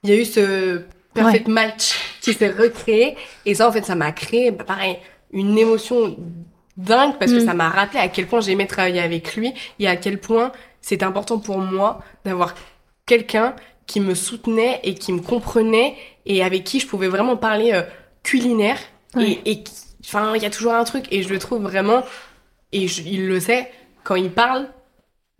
il y a eu ce perfect match qui s'est recréé. Et ça, en fait, ça m'a créé, bah, pareil, une émotion dingue parce que Mm. ça m'a rappelé à quel point j'aimais travailler avec lui et à quel point c'était important pour moi d'avoir quelqu'un qui me soutenait et qui me comprenait et avec qui je pouvais vraiment parler euh, culinaire Ouais. et, enfin il y a toujours un truc et je le trouve vraiment et je- il le sait quand il parle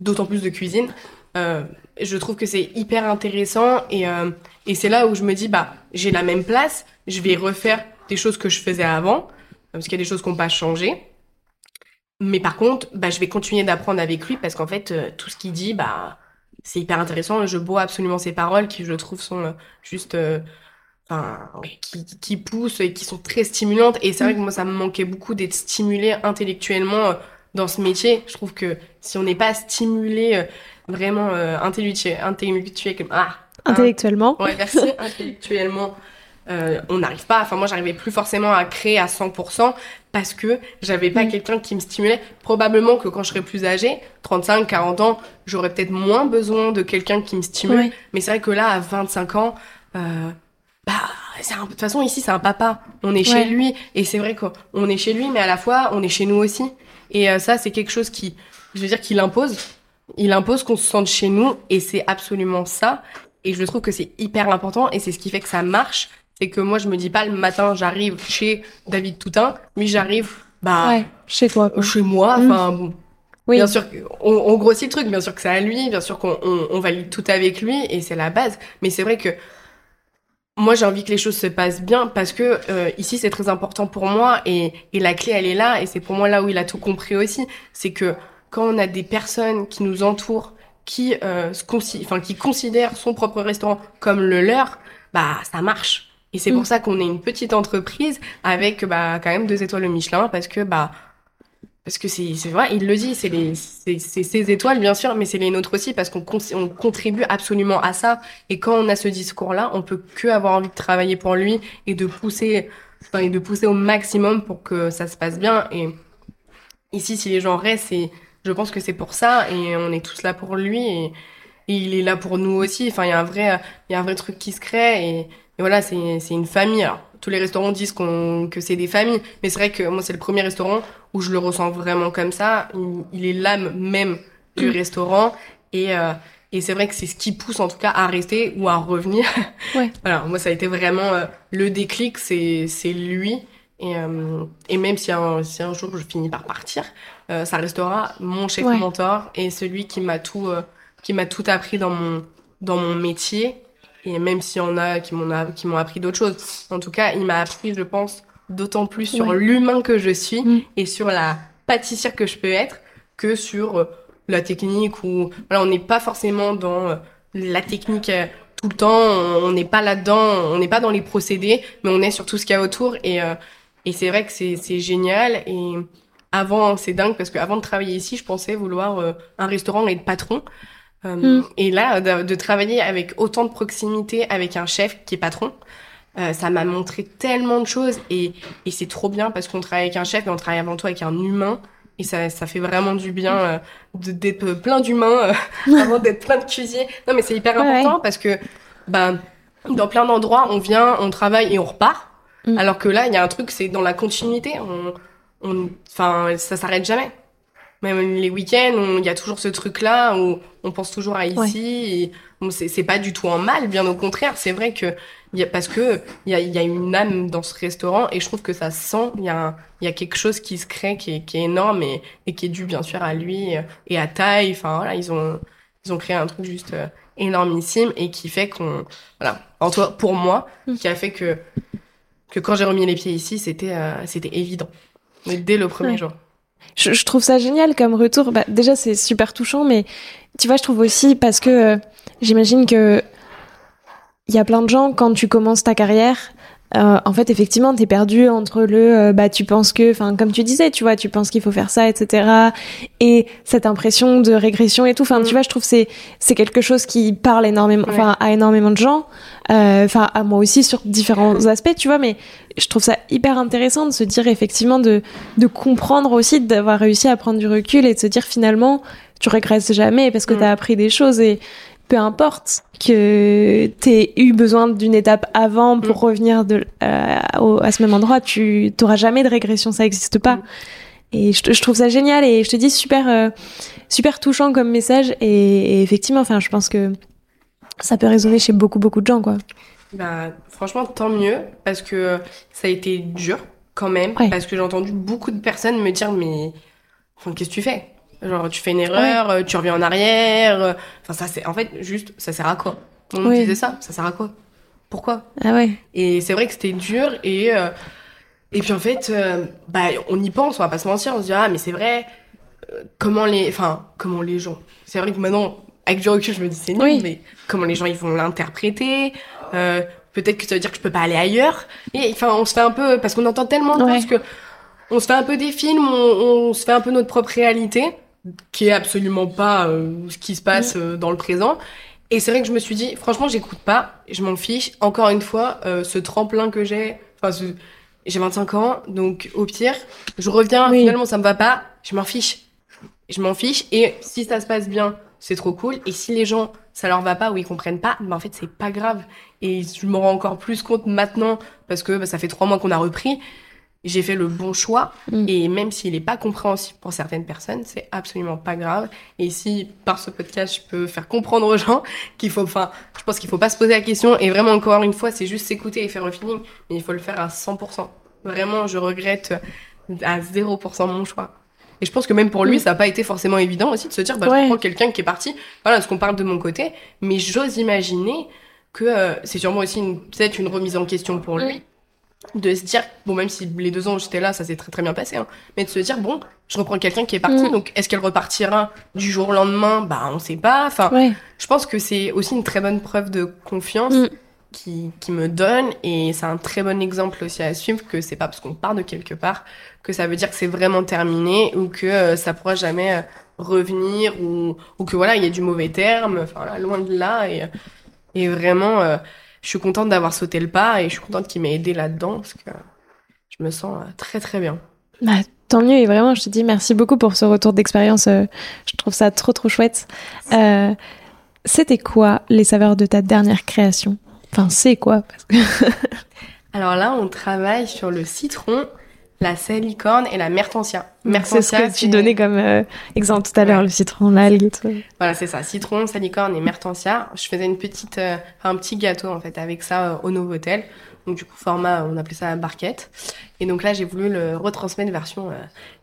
d'autant plus de cuisine Euh, je trouve que c'est hyper intéressant et, euh, et c'est là où je me dis, bah, j'ai la même place, je vais refaire des choses que je faisais avant, parce qu'il y a des choses qui n'ont pas changé. Mais par contre, bah, je vais continuer d'apprendre avec lui parce qu'en fait, euh, tout ce qu'il dit, bah, c'est hyper intéressant. Je bois absolument ses paroles qui, je trouve, sont euh, juste, euh, enfin, qui, qui poussent et qui sont très stimulantes. Et c'est vrai que moi, ça me manquait beaucoup d'être stimulé intellectuellement dans ce métier. Je trouve que si on n'est pas stimulé vraiment intellectuel, intellectuel, ah, Intellectuellement. Ouais, merci. Intellectuellement, euh, on n'arrive pas. Enfin, moi, j'arrivais plus forcément à créer à 100% parce que j'avais pas Mm. quelqu'un qui me stimulait. Probablement que quand je serais plus âgée, 35, 40 ans, j'aurais peut-être moins besoin de quelqu'un qui me stimule. Mais c'est vrai que là, à 25 ans, euh, bah, c'est un- de toute façon, ici, c'est un papa. On est chez lui. Et c'est vrai qu'on est chez lui, mais à la fois, on est chez nous aussi. Et euh, ça, c'est quelque chose qui, je veux dire, qu'il impose. Il impose qu'on se sente chez nous. Et c'est absolument ça. Et je trouve que c'est hyper important. Et c'est ce qui fait que ça marche. C'est que moi, je me dis pas le matin, j'arrive chez David Toutin. Lui, j'arrive, bah, Ouais, chez toi. quoi. chez moi. Mm. Enfin, bon, Oui. Bien sûr, on, on grossit le truc, bien sûr que c'est à lui, bien sûr qu'on on, on valide tout avec lui, et c'est la base. Mais c'est vrai que moi, j'ai envie que les choses se passent bien parce que euh, ici, c'est très important pour moi, et, et la clé, elle est là, et c'est pour moi là où il a tout compris aussi. C'est que quand on a des personnes qui nous entourent, qui, euh, se consi- qui considèrent son propre restaurant comme le leur, bah, ça marche. Et c'est Mm. pour ça qu'on est une petite entreprise avec bah, quand même deux étoiles au Michelin, parce que bah, parce que c'est c'est vrai, il le dit, c'est les c'est c'est ses étoiles bien sûr, mais c'est les nôtres aussi parce qu'on con- on contribue absolument à ça. Et quand on a ce discours-là, on peut que avoir envie de travailler pour lui et de pousser, enfin, et de pousser au maximum pour que ça se passe bien. Et ici, si les gens restent, c'est je pense que c'est pour ça et on est tous là pour lui et, et il est là pour nous aussi. Enfin, il y a un vrai il y a un vrai truc qui se crée et voilà, c'est une famille. Alors, tous les restaurants disent qu'on que c'est des familles, mais c'est vrai que moi c'est le premier restaurant où je le ressens vraiment comme ça. Il, il est l'âme même du restaurant et euh, et c'est vrai que c'est ce qui pousse en tout cas à rester ou à revenir. Ouais. voilà, moi ça a été vraiment euh, le déclic, c'est lui. Et, euh, et même si un, si un jour je finis par partir, ça restera mon chef Ouais. mentor et celui qui m'a tout qui m'a tout appris dans mon dans mon métier. Et même s'il y en a qui m'ont a- qui m'ont appris d'autres choses, en tout cas, il m'a appris, je pense, d'autant plus sur Ouais. l'humain que je suis Mm. et sur la pâtissière que je peux être que sur euh, la technique ou voilà, on n'est pas forcément dans euh, la technique euh, tout le temps, on n'est pas là-dedans, on n'est pas dans les procédés, mais on est sur tout ce qu'il y a autour et euh, et c'est vrai que c'est c'est génial et avant c'est dingue parce que avant de travailler ici, je pensais vouloir euh, un restaurant et être patron. Euh, Mm. Et là, de, de travailler avec autant de proximité avec un chef qui est patron, euh, ça m'a montré tellement de choses et, et c'est trop bien parce qu'on travaille avec un chef et on travaille avant tout avec un humain et ça, ça fait vraiment du bien euh, d'être plein d'humains euh, avant d'être plein de cuisiniers. Non mais c'est hyper Ouais, important parce que bah, dans plein d'endroits, on vient, on travaille et on repart. Mm. Alors que là, il y a un truc, c'est dans la continuité. On, on, enfin, ça s'arrête jamais. Même les week-ends, il y a toujours ce truc-là où on pense toujours à ici. et bon, c'est pas du tout en mal, bien au contraire. C'est vrai que il y a, parce que il y a, il y a une âme dans ce restaurant et je trouve que ça se sent. Il y a, y quelque chose qui se crée, qui est, qui est énorme et, et qui est dû bien sûr à lui et à Taille. Enfin voilà, ils ont ils ont créé un truc juste euh, énormissime et qui fait qu'on voilà. En cas, pour moi, Mm. qui a fait que que quand j'ai remis les pieds ici, c'était euh, c'était évident. Mais dès le premier Ouais. jour. Je, trouve ça génial comme retour. Bah, déjà, c'est super touchant, mais tu vois, je trouve aussi parce que euh, j'imagine que il y a plein de gens quand tu commences ta carrière. Euh, en fait, effectivement, t'es perdu entre le, euh, bah, tu penses que, enfin, comme tu disais, tu vois, tu penses qu'il faut faire ça, etc. Et cette impression de régression et tout. Enfin, Mm. tu vois, je trouve que c'est c'est quelque chose qui parle énormément, Ouais. enfin, à énormément de gens. Euh, Enfin, à moi aussi sur différents aspects, tu vois. Mais je trouve ça hyper intéressant de se dire effectivement de de comprendre aussi, d'avoir réussi à prendre du recul et de se dire finalement, tu régresses jamais parce que Mm. t'as appris des choses et peu importe que t'aies eu besoin d'une étape avant pour Mm. revenir de, euh, au- à ce même endroit, tu t'auras jamais de régression, ça n'existe pas. Mm. Et je, je trouve ça génial et je te dis super, euh, super touchant comme message et, et effectivement, enfin, je pense que ça peut résonner chez beaucoup, beaucoup de gens, quoi. Bah, franchement, tant mieux, parce que ça a été dur quand même, Ouais. parce que j'ai entendu beaucoup de personnes me dire, mais enfin, qu'est-ce que tu fais? Genre, tu fais une erreur, euh, tu reviens en arrière. euh, Enfin, ça, c'est, en fait, juste, ça sert à quoi? On Oui. disait ça, ça sert à quoi? Pourquoi? Ah ouais. Et c'est vrai que c'était dur et euh, et puis en fait euh, bah on y pense, on va pas se mentir, on se dit ah mais c'est vrai euh, comment les enfin comment les gens. C'est vrai que maintenant avec du recul, je me dis c'est nul Oui. mais comment les gens ils vont l'interpréter peut-être que ça veut dire que je peux pas aller ailleurs et enfin on se fait un peu parce qu'on entend tellement de Ouais. choses que on se fait un peu des films, on, on se fait un peu notre propre réalité qui est absolument pas euh, ce qui se passe euh, dans le présent. Et c'est vrai que je me suis dit, franchement, j'écoute pas, je m'en fiche. Encore une fois, euh, ce tremplin que j'ai, enfin, ce- j'ai 25 ans, donc au pire, je reviens, Oui. finalement, ça me va pas, je m'en fiche. Je m'en fiche, et si ça se passe bien, c'est trop cool. Et si les gens, ça leur va pas ou ils comprennent pas, ben en fait, c'est pas grave. Et je me rends encore plus compte maintenant, parce que bah, ça fait trois mois qu'on a repris, j'ai fait le bon choix. Mm. Et même s'il est pas compréhensible pour certaines personnes, c'est absolument pas grave. Et si, par ce podcast, je peux faire comprendre aux gens qu'il faut, enfin, je pense qu'il faut pas se poser la question. Et vraiment, encore une fois, c'est juste s'écouter et faire le feeling. Mais il faut le faire à 100%. Vraiment, je regrette à 0% mon choix. Et je pense que même pour lui, Mm. ça n'a pas été forcément évident aussi de se dire, bah, Ouais. je prends quelqu'un qui est parti. Voilà, ce qu'on parle de mon côté. Mais j'ose imaginer que euh, c'est sûrement aussi peut-être une remise en question pour lui. De se dire, bon, même si les deux ans où j'étais là, ça s'est très très bien passé, hein, mais de se dire, bon, je reprends quelqu'un qui est parti, Mm. donc est-ce qu'elle repartira du jour au lendemain? Bah, on sait pas. Enfin, Ouais. je pense que c'est aussi une très bonne preuve de confiance Mm. qui, qui me donne et c'est un très bon exemple aussi à suivre que c'est pas parce qu'on part de quelque part que ça veut dire que c'est vraiment terminé ou que euh, ça pourra jamais euh, revenir ou, ou que voilà il y a du mauvais terme enfin là, loin de là et, et vraiment euh, je suis contente d'avoir sauté le pas et je suis contente qu'il m'ait aidé là-dedans parce que je me sens euh, très très bien Bah, tant mieux et vraiment, je te dis merci beaucoup pour ce retour d'expérience. euh, je trouve ça trop trop chouette. Euh, C'était quoi les saveurs de ta dernière création? Enfin, c'est quoi? Parce que... alors là on travaille sur le citron la salicorne et la mertensia C'est ce que tu donnais comme euh, exemple tout à l'heure, Ouais. le citron, l'algue et tout. Voilà, c'est ça. Citron, salicorne et mertensia. Je faisais une petite, euh, un petit gâteau, en fait, avec ça euh, au Novotel. Donc, du coup, format, on appelait ça barquette. Et donc là, j'ai voulu le retransmettre version euh,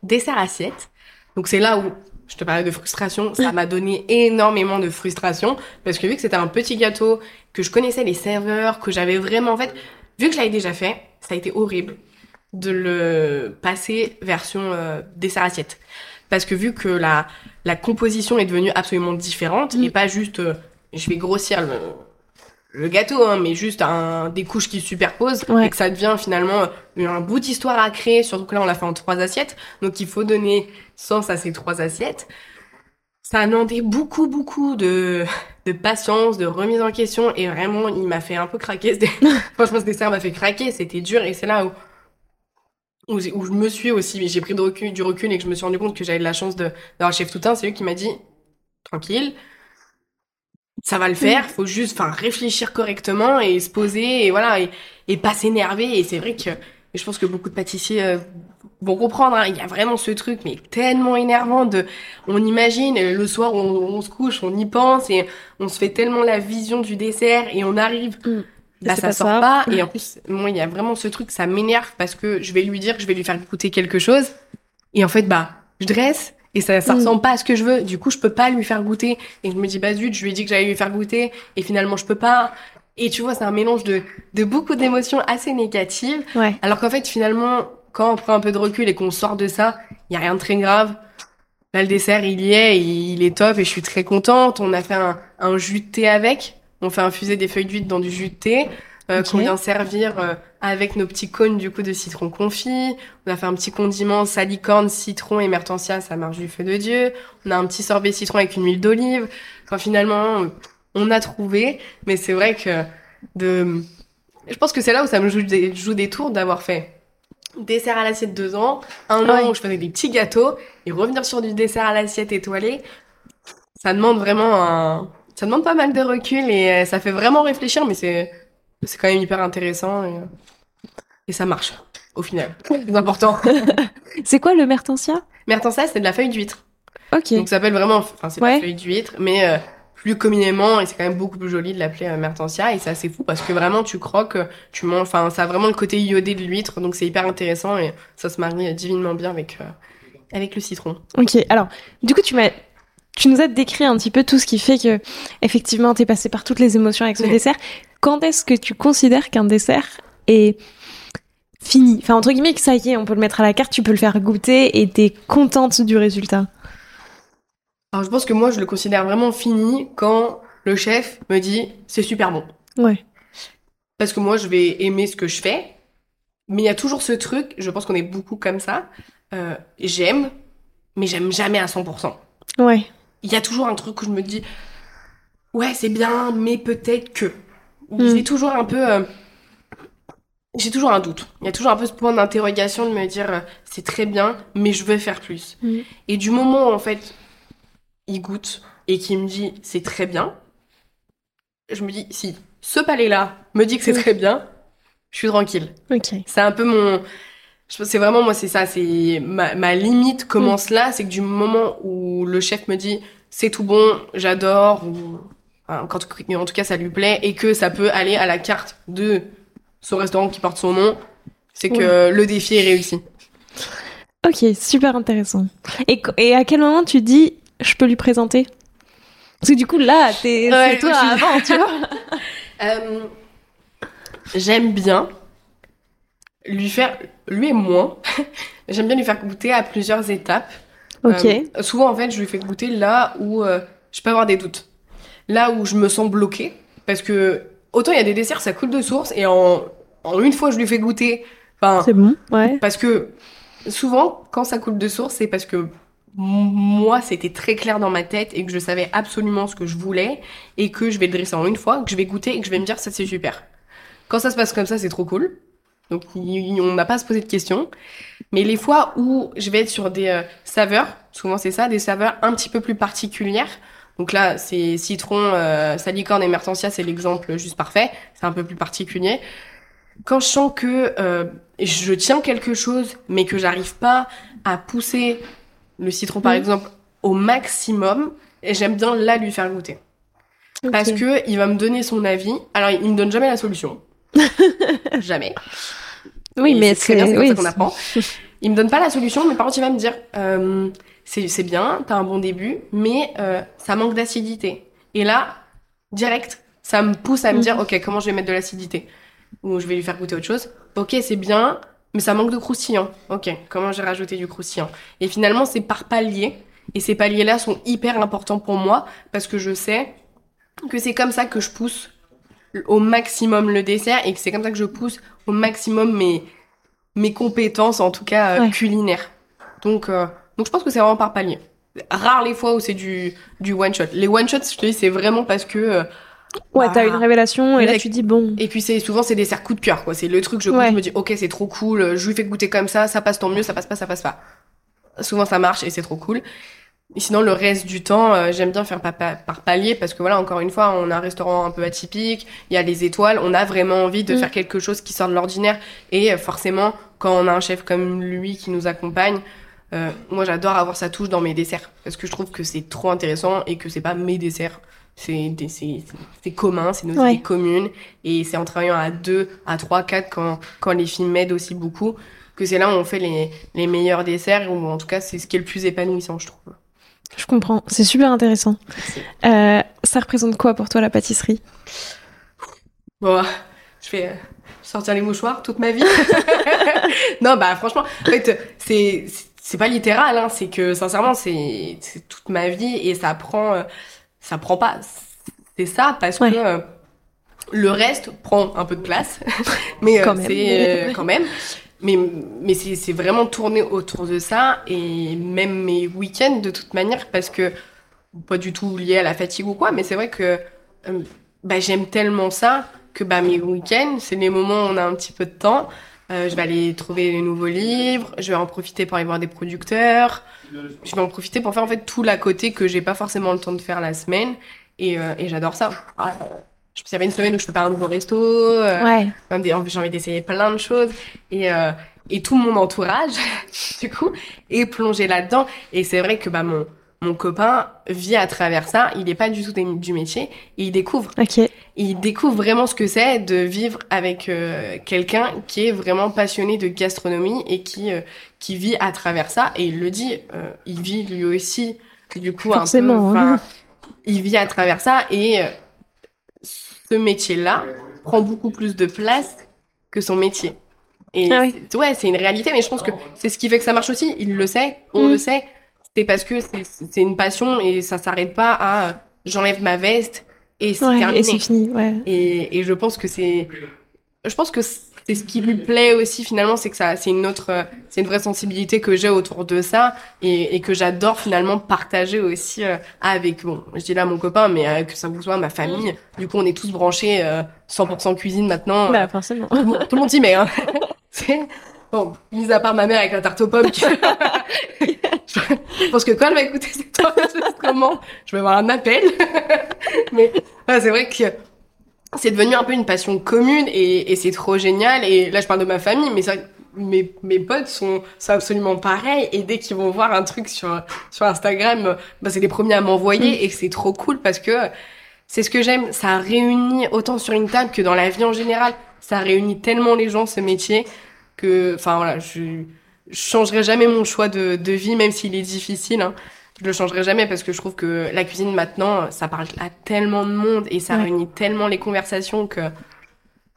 dessert assiette. Donc, c'est là où je te parlais de frustration. Ça m'a donné énormément de frustration. Parce que vu que c'était un petit gâteau, que je connaissais les serveurs, que j'avais vraiment, en fait, vu que je l'avais déjà fait, ça a été horrible de le passer version euh, dessert assiette. Parce que vu que la, la composition est devenue absolument différente Mm. et pas juste euh, je vais grossir le, le gâteau, hein, mais juste un, des couches qui se superposent Ouais. et que ça devient finalement euh, un bout d'histoire à créer, surtout que là on l'a fait en trois assiettes, donc il faut donner sens à ces trois assiettes. Ça a demandé beaucoup, beaucoup de, de patience, de remise en question et vraiment il m'a fait un peu craquer. Franchement ce dessert m'a fait craquer, c'était dur et c'est là où où, je me suis aussi, j'ai pris de recul, du recul et que je me suis rendu compte que j'avais de la chance de- d'avoir chef Toutain, c'est lui qui m'a dit tranquille, ça va le faire, faut juste enfin réfléchir correctement et se poser et voilà et, et pas s'énerver. Et c'est vrai que je pense que beaucoup de pâtissiers euh, vont comprendre hein, il y a vraiment ce truc mais tellement énervant de on imagine euh, le soir on, on se couche, on y pense et on se fait tellement la vision du dessert et on arrive Mm. Bah ça pas sort ça. pas et en plus moi il y a vraiment ce truc ça m'énerve parce que je vais lui dire que je vais lui faire goûter quelque chose et en fait bah je dresse et ça ça Mm. ressemble pas à ce que je veux. Du coup je peux pas lui faire goûter. Et je me dis bah zut je lui ai dit que j'allais lui faire goûter et finalement je peux pas. Et tu vois c'est un mélange de de beaucoup d'émotions assez négatives. Ouais. alors qu'en fait finalement quand on prend un peu de recul et qu'on sort de ça il y a rien de très grave. Là le dessert il y est il il est top et je suis très contente. On a fait un, un jus de thé avec on fait infuser des feuilles d'huile dans du jus de thé euh, qu'on vient servir euh, avec nos petits cônes du coup de citron confit. On a fait un petit condiment salicorne, citron et mertensia, ça marche du feu de Dieu. On a un petit sorbet citron avec une huile d'olive. Enfin finalement, on a trouvé, mais c'est vrai que de, je pense que c'est là où ça me joue des, joue des tours d'avoir fait dessert à l'assiette deux ans, un an où je faisais des petits gâteaux et revenir sur du dessert à l'assiette étoilé. Ça demande vraiment un, ça demande pas mal de recul et euh, ça fait vraiment réfléchir, mais c'est, c'est quand même hyper intéressant et, euh, et ça marche au final. C'est important. C'est quoi le mertensia? Mertensia, c'est de la feuille d'huître. Ok. Donc ça s'appelle vraiment, enfin c'est de Ouais. la feuille d'huître, mais euh, plus communément, et c'est quand même beaucoup plus joli de l'appeler euh, mertensia, et c'est assez fou parce que vraiment tu croques, tu manges, enfin ça a vraiment le côté iodé de l'huître, donc c'est hyper intéressant et ça se marie divinement bien avec euh, avec le citron. Ok, alors, du coup, tu m'as. Tu nous as décrit un petit peu tout ce qui fait que, effectivement, t'es passé par toutes les émotions avec ce dessert. Quand est-ce que tu considères qu'un dessert est fini? Enfin, entre guillemets, que ça y est, on peut le mettre à la carte, tu peux le faire goûter et t'es contente du résultat? Alors je pense que moi je le considère vraiment fini quand le chef me dit c'est super bon. Ouais. Parce que moi je vais aimer ce que je fais, mais il y a toujours ce truc, je pense qu'on est beaucoup comme ça, euh, j'aime, mais j'aime jamais à 100%. Ouais. Il y a toujours un truc où je me dis ouais c'est bien, mais peut-être que. Mm. J'ai toujours un peu... euh, j'ai toujours un doute. Il y a toujours un peu ce point d'interrogation de me dire euh, c'est très bien, mais je veux faire plus. Mm. Et du moment où en fait il goûte et qu'il me dit c'est très bien, je me dis si ce palais-là me dit que c'est Mm. très bien, je suis tranquille. C'est un peu mon. Je pense que c'est vraiment moi, c'est ça. C'est ma, ma limite commence là. C'est que du moment où le chef me dit c'est tout bon, j'adore, ou enfin, quand, en tout cas ça lui plaît, et que ça peut aller à la carte de ce restaurant qui porte son nom, c'est que le défi est réussi. Ok, super intéressant. Et, à quel moment tu dis je peux lui présenter? Parce que du coup, là, t'es, Ouais, c'est toi je avant, tu vois. Euh, J'aime bien lui faire, lui et moi, j'aime bien lui faire goûter à plusieurs étapes. Ok. Euh, souvent, en fait, je lui fais goûter là où euh, je peux avoir des doutes. Là où je me sens bloquée. Parce que, autant il y a des desserts, ça coule de source, et en, en une fois, je lui fais goûter. C'est bon, ouais. parce que souvent, quand ça coule de source, c'est parce que moi, c'était très clair dans ma tête et que je savais absolument ce que je voulais et que je vais le dresser en une fois, que je vais goûter et que je vais me dire ça c'est super. Quand ça se passe comme ça, c'est trop cool. Donc on n'a pas à se poser de questions. Mais les fois où je vais être sur des euh, saveurs, souvent c'est ça, des saveurs un petit peu plus particulières. Donc là, c'est citron, euh, salicorne et mertensia, c'est l'exemple juste parfait. C'est un peu plus particulier. Quand je sens que euh, je tiens quelque chose, mais que j'arrive pas à pousser le citron, par Mhm. exemple, au maximum, j'aime bien là lui faire goûter. Parce que il va me donner son avis. Alors, il me donne jamais la solution. jamais. Oui, Et mais c'est bien, c'est oui, qu'on apprend. Il me donne pas la solution, mais par contre, il va me dire euh, c'est bien, t'as un bon début, mais euh, ça manque d'acidité. Et là, direct, ça me pousse à me dire ok, comment je vais mettre de l'acidité? Ou je vais lui faire goûter autre chose. Ok, c'est bien, mais ça manque de croustillant. Ok, comment j'ai rajouté du croustillant? Et finalement, c'est par palier. Et ces paliers-là sont hyper importants pour moi parce que je sais que c'est comme ça que je pousse au maximum le dessert et que c'est comme ça que je pousse au maximum mes, mes compétences, en tout cas euh, Ouais. culinaires. Donc, euh, donc je pense que c'est vraiment par palier. Rare les fois où c'est du, du one shot. Les one shots, je te dis, c'est vraiment parce que. euh, Ouais, bah, t'as une révélation et là tu dis bon. Et puis c'est souvent c'est des desserts coup de cœur quoi. C'est le truc je goûte, je me dis ok c'est trop cool, je lui fais goûter comme ça, ça passe tant mieux, ça passe pas, ça passe pas. Souvent ça marche et c'est trop cool. Et sinon le reste du temps euh, j'aime bien faire par, par, palier parce que voilà encore une fois on a un restaurant un peu atypique, il y a les étoiles, on a vraiment envie de Mm. faire quelque chose qui sort de l'ordinaire et euh, forcément quand on a un chef comme lui qui nous accompagne, euh, moi j'adore avoir sa touche dans mes desserts parce que je trouve que c'est trop intéressant et que c'est pas mes desserts. C'est des- commun, c'est nos Ouais. idées communes et c'est en travaillant à deux, à trois, quatre quand, quand les filles m'aident aussi beaucoup que c'est là où on fait les, les meilleurs desserts ou en tout cas c'est ce qui est le plus épanouissant je trouve. Je comprends, c'est super intéressant. Euh, ça représente quoi pour toi la pâtisserie? Bon, je vais euh, sortir les mouchoirs toute ma vie. non, bah franchement, en fait, c'est c'est pas littéral, hein, c'est que sincèrement, c'est toute ma vie et ça prend euh, ça prend pas. C'est ça parce Ouais. que euh, le reste prend un peu de place, mais euh, c'est quand même. Mais, mais c'est vraiment tourné autour de ça et même mes week-ends de toute manière parce que pas du tout lié à la fatigue ou quoi, mais c'est vrai que euh, bah, j'aime tellement ça que bah, mes week-ends, c'est les moments où on a un petit peu de temps. Euh, je vais aller trouver les nouveaux livres, je vais en profiter pour aller voir des producteurs, je vais en profiter pour faire en fait tout l'à côté que j'ai pas forcément le temps de faire la semaine et, euh, et j'adore ça. Je il y avait une semaine où je peux faire un nouveau resto, euh, Ouais. même des- j'ai envie d'essayer plein de choses et euh, et tout mon entourage du coup est plongé là-dedans et c'est vrai que bah mon mon copain vit à travers ça. Il n'est pas du tout du métier et il découvre. Ok. Il découvre vraiment ce que c'est de vivre avec euh, quelqu'un qui est vraiment passionné de gastronomie et qui euh, qui vit à travers ça. Et il le dit, euh, il vit lui aussi du coup Forcément, un peu. hein. Il vit à travers ça et ce métier-là prend beaucoup plus de place que son métier. Et Ah oui. c'est- ouais, c'est une réalité, mais je pense que c'est ce qui fait que ça marche aussi. Il le sait, on Mm. le sait. C'est parce que c'est une passion et ça s'arrête pas à j'enlève ma veste et c'est Ouais, terminé. et c'est fini, ouais. Et, et je pense que c'est, je pense que c'est ce qui lui plaît aussi finalement, c'est que ça, c'est une autre, c'est une vraie sensibilité que j'ai autour de ça et, et que j'adore finalement partager aussi euh, avec, bon, je dis là mon copain, mais euh, que ça vous soit ma famille. Du coup, on est tous branchés euh, 100% cuisine maintenant. Bah, forcément. Tout le monde- tout le monde y met, hein. C'est- bon, mis à part ma mère avec la tarte aux pommes. qui- je pense que quand elle va écouter cet enregistrement, je vais avoir un appel. Mais ouais, c'est vrai que c'est devenu un peu une passion commune et, et c'est trop génial. Et là, je parle de ma famille, mais que mes, mes potes sont, sont absolument pareils. Et dès qu'ils vont voir un truc sur, sur Instagram, bah, c'est les premiers à m'envoyer et c'est trop cool parce que c'est ce que j'aime. Ça réunit autant sur une table que dans la vie en général. Ça réunit tellement les gens, ce métier, que, enfin voilà, je, je changerai jamais mon choix de, de vie, même s'il est difficile. Hein. Je le changerai jamais parce que je trouve que la cuisine maintenant, ça parle à tellement de monde et ça Ouais. réunit tellement les conversations que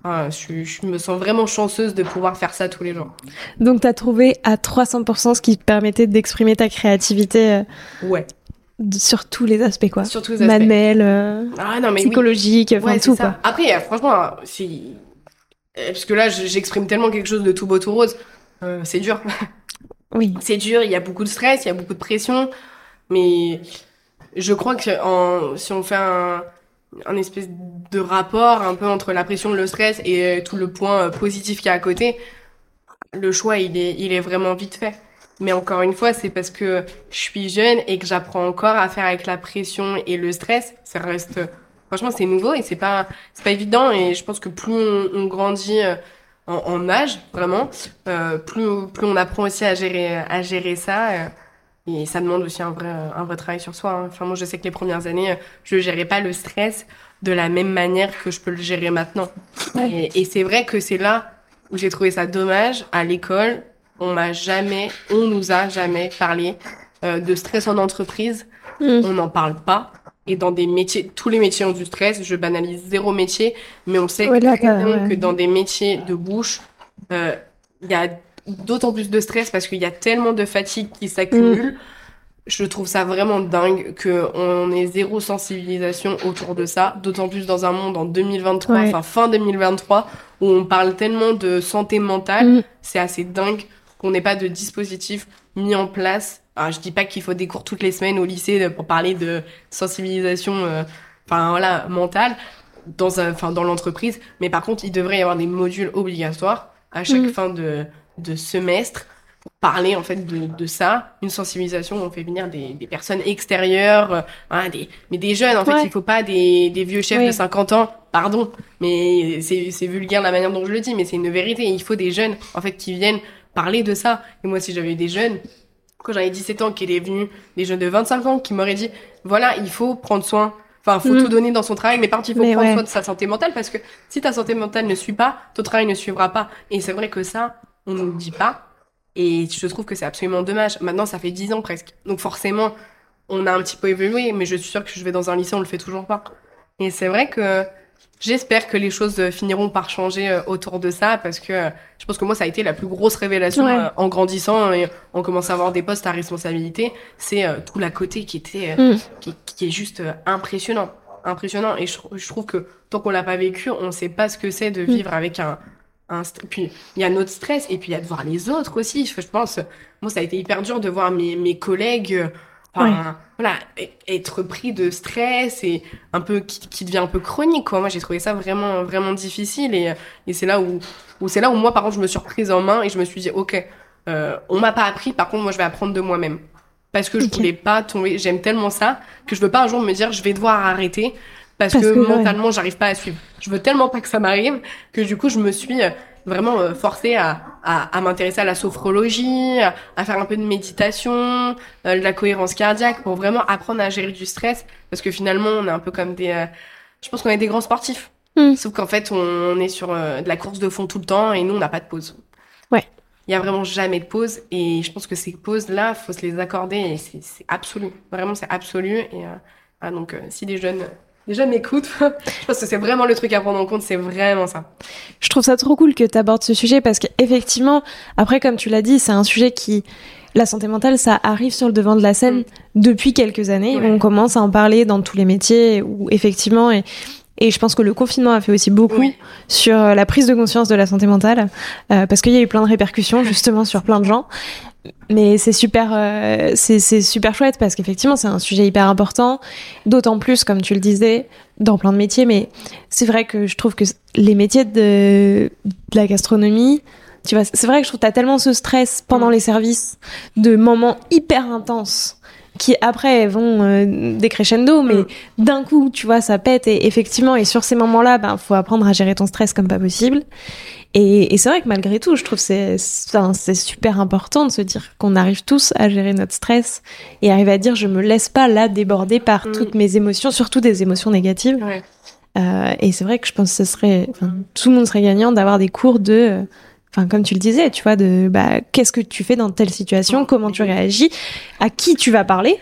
ah, je, me sens vraiment chanceuse de pouvoir faire ça tous les jours. Donc, t'as trouvé à 300% ce qui te permettait d'exprimer ta créativité euh, Ouais. sur tous les aspects, quoi. Sur tous les aspects. Manuel, euh, Ah non, mais oui. psychologique, enfin Ouais, tout, ça. quoi. Après, franchement, c'est... euh, Parce que là, je- j'exprime tellement quelque chose de tout beau, tout rose. Euh, c'est dur. Oui. C'est dur, il y a beaucoup de stress, il y a beaucoup de pression. Mais je crois que si on fait un, espèce de rapport un peu entre la pression, le stress et euh, tout le point euh, positif qu'il y a à côté, le choix, il est, il est vraiment vite fait. Mais encore une fois, c'est parce que je suis jeune et que j'apprends encore à faire avec la pression et le stress. Ça reste, franchement, c'est nouveau et c'est pas, c'est pas évident. Et je pense que plus on, grandit euh, en, âge, vraiment, plus, plus on apprend aussi à gérer, à gérer ça. Et ça demande aussi un vrai, un vrai travail sur soi. hein. Enfin, moi, je sais que les premières années, euh, je ne gérais pas le stress de la même manière que je peux le gérer maintenant. Ouais. Et, et c'est vrai que c'est là où j'ai trouvé ça dommage. À l'école, on m'a jamais, on nous a jamais parlé euh, de stress en entreprise. Mm. On n'en parle pas. Et dans des métiers, tous les métiers ont du stress. Je banalise zéro métier, mais on sait Ouais, là, ouais. que dans des métiers de bouche, euh, il y a d'autant plus de stress parce qu'il y a tellement de fatigue qui s'accumule. Je trouve ça vraiment dingue que on ait zéro sensibilisation autour de ça, d'autant plus dans un monde en 2023, Ouais. enfin fin 2023, où on parle tellement de santé mentale. Mm. C'est assez dingue qu'on n'ait pas de dispositif mis en place. Alors, je dis pas qu'il faut des cours toutes les semaines au lycée pour parler de sensibilisation, euh, enfin voilà, mentale dans un, enfin dans l'entreprise. Mais par contre, il devrait y avoir des modules obligatoires à chaque Mm. fin de, de semestre pour parler en fait de, de ça, une sensibilisation où on fait venir des, des personnes extérieures, euh, voilà, des, mais des jeunes en fait, il faut pas des, des vieux chefs Oui. de 50 ans, pardon, mais c'est vulgaire la manière dont je le dis, mais c'est une vérité, il faut des jeunes en fait qui viennent parler de ça. Et moi si j'avais eu des jeunes, quand j'avais 17 ans, qu'il est venu des jeunes de 25 ans qui m'auraient dit, voilà, il faut prendre soin Enfin, faut Mm. tout donner dans son travail, mais par contre, il faut Mais prendre ouais. soin de sa santé mentale parce que si ta santé mentale ne suit pas, ton travail ne suivra pas. Et c'est vrai que ça, on ne le dit pas. Et je trouve que c'est absolument dommage. Maintenant, ça fait 10 ans presque. Donc forcément, on a un petit peu évolué, mais je suis sûre que je vais dans un lycée, on le fait toujours pas. Et c'est vrai que j'espère que les choses euh, finiront par changer euh, autour de ça parce que euh, je pense que moi, ça a été la plus grosse révélation Ouais. en grandissant et en commençant à avoir des postes à responsabilité. C'est tout l'à côté qui était, Mm. qui, qui est juste impressionnant. Impressionnant. Et je, je trouve que tant qu'on l'a pas vécu, on sait pas ce que c'est de vivre avec un, un puis il y a notre stress et puis il y a de voir les autres aussi. Je, je pense, moi, ça a été hyper dur de voir mes, mes collègues, euh, voilà, être pris de stress et un peu, qui, qui devient un peu chronique, quoi. Moi, j'ai trouvé ça vraiment, vraiment difficile et, et c'est là où, où c'est là où moi, par contre, je me suis reprise en main et je me suis dit, ok, euh, on m'a pas appris, par contre, moi, je vais apprendre de moi-même. Parce que je voulais pas tomber, j'aime tellement ça que je veux pas un jour me dire, je vais devoir arrêter parce, Parce que, que, ouais. mentalement, j'arrive pas à suivre. Je veux tellement pas que ça m'arrive que du coup, je me suis euh, vraiment euh, forcée à, à, m'intéresser à la sophrologie, à faire un peu de méditation, euh, de la cohérence cardiaque pour vraiment apprendre à gérer du stress parce que finalement on est un peu comme des euh, je pense qu'on est des grands sportifs. Hmm. Sauf qu'en fait on, est sur de la course de fond tout le temps et nous on n'a pas de pause. Ouais. Il y a vraiment jamais de pause et je pense que ces pauses là, faut se les accorder et c'est absolu. Vraiment c'est absolu et ah, donc si des jeunes Déjà, m'écoute. je pense que c'est vraiment le truc à prendre en compte, c'est vraiment ça. Je trouve ça trop cool que tu abordes ce sujet parce qu'effectivement, après, comme tu l'as dit, c'est un sujet qui, la santé mentale, ça arrive sur le devant de la scène mm. depuis quelques années. On commence à en parler dans tous les métiers où effectivement, et, et je pense que le confinement a fait aussi beaucoup sur la prise de conscience de la santé mentale, euh, parce qu'il y a eu plein de répercussions justement sur plein de gens mais c'est super, euh, c'est super chouette parce qu'effectivement c'est un sujet hyper important, d'autant plus comme tu le disais dans plein de métiers. Mais c'est vrai que je trouve que les métiers de, de la gastronomie, tu vois, c'est vrai que je trouve que t'as tellement ce stress pendant mm. les services de moments hyper intenses qui après vont euh, décrescendo, mais mm. d'un coup, tu vois, ça pète et effectivement, et sur ces moments-là, ben, faut apprendre à gérer ton stress comme pas possible. Et, et c'est vrai que malgré tout, je trouve c'est c'est super important de se dire qu'on arrive tous à gérer notre stress et arriver à dire je me laisse pas là déborder par mm. toutes mes émotions, surtout des émotions négatives. Euh, et c'est vrai que je pense que ce serait, tout le monde serait gagnant d'avoir des cours de, enfin comme tu le disais, tu vois, de bah, qu'est-ce que tu fais dans telle situation, comment tu réagis, à qui tu vas parler?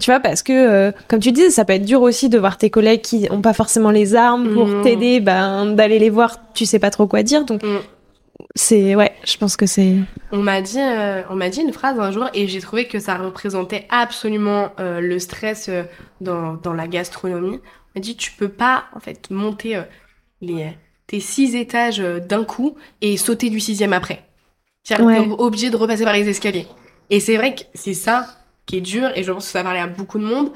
Tu vois, parce que, euh, comme tu disais, ça peut être dur aussi de voir tes collègues qui ont pas forcément les armes pour mm. t'aider, ben, d'aller les voir, tu sais pas trop quoi dire. Donc, mm. c'est, ouais, je pense que c'est. On m'a dit, euh, on m'a dit une phrase un jour et j'ai trouvé que ça représentait absolument euh, le stress dans, dans la gastronomie. On m'a dit, tu peux pas, en fait, monter les, tes six étages d'un coup et sauter du sixième après. Tu es obligé de repasser par les escaliers. Et c'est vrai que c'est ça qui est dur et je pense que ça parlait à beaucoup de monde.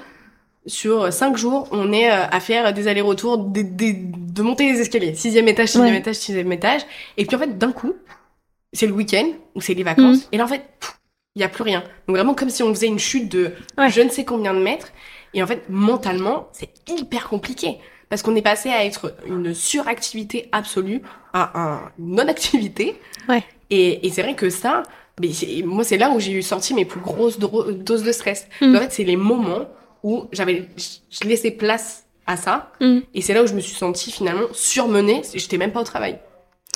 Sur cinq jours, on est euh, à faire des allers-retours, de, de, monter les escaliers, sixième étage, sixième étage, sixième étage. Et puis en fait, d'un coup, c'est le week-end ou c'est les vacances. Mm. Et là, en fait, il y a plus rien. Donc vraiment comme si on faisait une chute de je ne sais combien de mètres. Et en fait, mentalement, c'est hyper compliqué. Parce qu'on est passé à être une suractivité absolue à un non-activité. Ouais. Et, et c'est vrai que ça, mais moi, c'est là où j'ai eu sorti mes plus grosses doses de stress. Mm. En fait, c'est les moments où j'avais, je laissais place à ça. Mm. Et c'est là où je me suis sentie finalement surmenée. J'étais même pas au travail.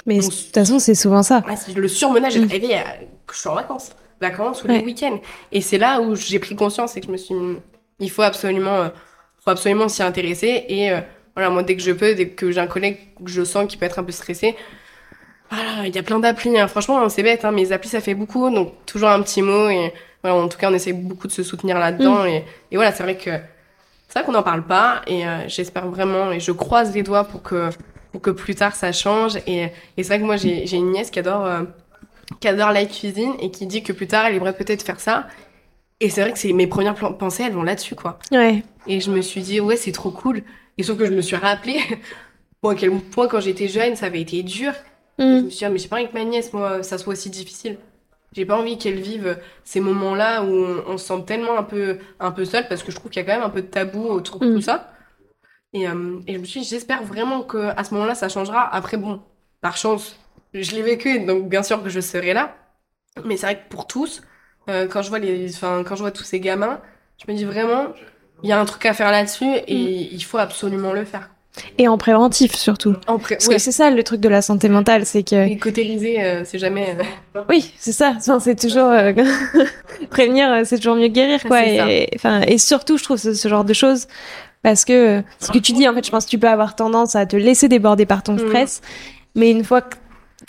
Mais de toute façon, c'est souvent ça. le surmenage est arrivé que je suis en vacances. Vacances ou les week-ends. Et c'est là où j'ai pris conscience et que je me suis il faut absolument, euh, faut absolument s'y intéresser. Et euh, voilà, moi, dès que je peux, dès que j'ai un collègue que je sens qui peut être un peu stressé, voilà, il y a plein d'applis. Hein. Franchement, c'est bête, hein, mais les applis, ça fait beaucoup. Donc, toujours un petit mot. Et voilà, en tout cas, on essaie beaucoup de se soutenir là-dedans. Mm. Et, et, voilà, c'est vrai que c'est vrai qu'on n'en parle pas. Et euh, j'espère vraiment, et je croise les doigts pour que, pour que plus tard, ça change. Et, et c'est vrai que moi, j'ai une nièce qui adore, euh, qui adore la cuisine et qui dit que plus tard, elle aimerait peut-être faire ça. Et c'est vrai que c'est mes premières pensées, elles vont là-dessus, quoi. Ouais. Et je me suis dit, ouais, c'est trop cool. Et sauf que je me suis rappelé, bon, à quel point, quand j'étais jeune, ça avait été dur. Je me suis dit, ah, mais j'ai pas envie que ma nièce, moi, ça soit aussi difficile. J'ai pas envie qu'elle vive ces moments-là où on, se sent tellement un peu, un peu seul parce que je trouve qu'il y a quand même un peu de tabou autour de mm. tout ça. Et, euh, et je me suis dit, j'espère vraiment que à ce moment-là, ça changera. Après, bon, par chance, je l'ai vécu, donc bien sûr que je serai là. Mais c'est vrai que pour tous, euh, quand je vois les, quand je vois tous ces gamins, je me dis vraiment, il y a un truc à faire là-dessus et mm. il faut absolument le faire. Et en préventif surtout. En Parce que c'est ça le truc de la santé mentale, c'est que. Et cotériser, euh, c'est jamais. Euh, oui, c'est ça. Enfin, c'est toujours euh, prévenir, c'est toujours mieux que guérir, quoi. Et, enfin, et surtout, je trouve ce, genre de choses parce que ce que tu dis, en fait, je pense que tu peux avoir tendance à te laisser déborder par ton mm. stress, mais une fois que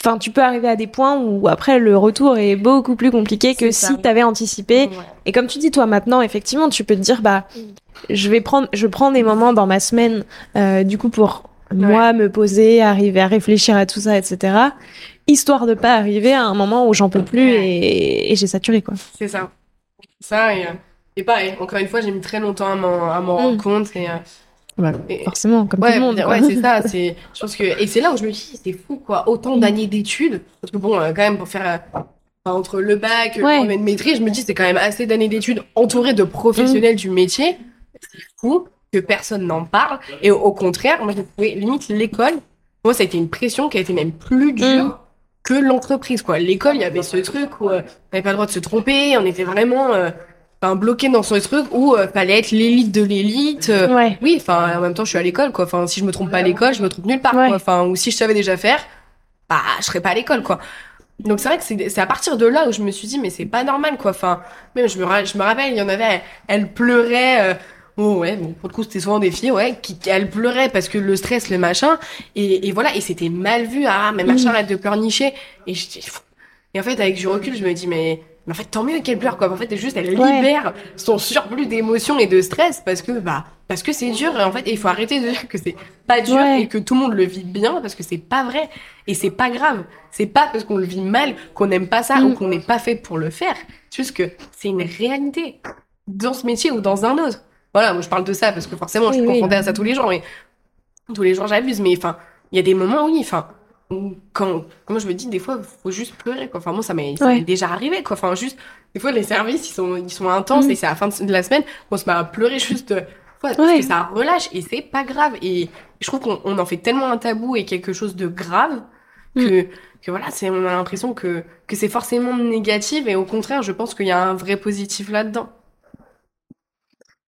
Enfin, tu peux arriver à des points où après le retour est beaucoup plus compliqué que si tu avais anticipé. Et comme tu dis toi maintenant, effectivement, tu peux te dire bah je vais prendre, je prends des moments dans ma semaine, euh, du coup, pour moi me poser, arriver à réfléchir à tout ça, etc. Histoire de pas arriver à un moment où j'en peux plus et, j'ai saturé, quoi. C'est ça. Ça, et, euh, et pareil, encore une fois, j'ai mis très longtemps à m'en, rendre mm. compte et, euh, forcément, comme tout le monde. Ouais, c'est ça. C'est, je pense que, et c'est là où je me dis, c'est fou, quoi. Autant d'années d'études. Parce que bon, quand même, pour faire, entre le bac, ouais. le maîtrise, je me dis, c'est quand même assez d'années d'études entourées de professionnels mm. du métier c'est fou que personne n'en parle. Et au, contraire, moi, j'ai trouvé limite l'école. Moi, ça a été une pression qui a été même plus dure que l'entreprise, quoi. L'école, il y avait ce truc où euh, on n'avait pas le droit de se tromper, on était vraiment euh, enfin, bloqué dans ce truc où euh, fallait être l'élite de l'élite. euh, Ouais. Oui, enfin, en même temps, je suis à l'école, quoi. Enfin, si je me trompe pas à l'école, je me trompe nulle part, Ouais. quoi. Enfin, ou si je savais déjà faire, bah, je serais pas à l'école, quoi. Donc c'est vrai que c'est c'est à partir de là où je me suis dit mais c'est pas normal quoi. Enfin même je me ra- je me rappelle il y en avait elle, elle pleurait euh, oh ouais bon pour le coup c'était souvent des filles ouais qui qui- elle pleurait parce que le stress le machin et, et voilà et c'était mal vu ah mais machin arrête de pleurnicher et je dis et en fait avec du recul je me dis mais mais en fait tant mieux qu'elle pleure quoi. En fait elle juste elle Ouais. libère son surplus d'émotions et de stress parce que bah parce que c'est dur et en fait il faut arrêter de dire que c'est pas dur Ouais. et que tout le monde le vit bien parce que c'est pas vrai et c'est pas grave c'est pas parce qu'on le vit mal qu'on n'aime pas ça Mm. ou qu'on n'est pas fait pour le faire c'est juste que c'est une réalité dans ce métier ou dans un autre voilà moi je parle de ça parce que forcément je suis oui. confrontée à ça tous les jours mais tous les jours j'abuse mais enfin il y a des moments oui enfin quand comment je me dis des fois faut juste pleurer quoi enfin moi ça m'est Ouais. déjà arrivé quoi enfin juste des fois les services ils sont ils sont intenses Mm. et c'est à la fin de la semaine on se met à pleurer juste euh, ouais, parce Ouais. que ça relâche et c'est pas grave et je trouve qu'on on en fait tellement un tabou et quelque chose de grave que que voilà c'est on a l'impression que que c'est forcément négatif et au contraire je pense qu'il y a un vrai positif là-dedans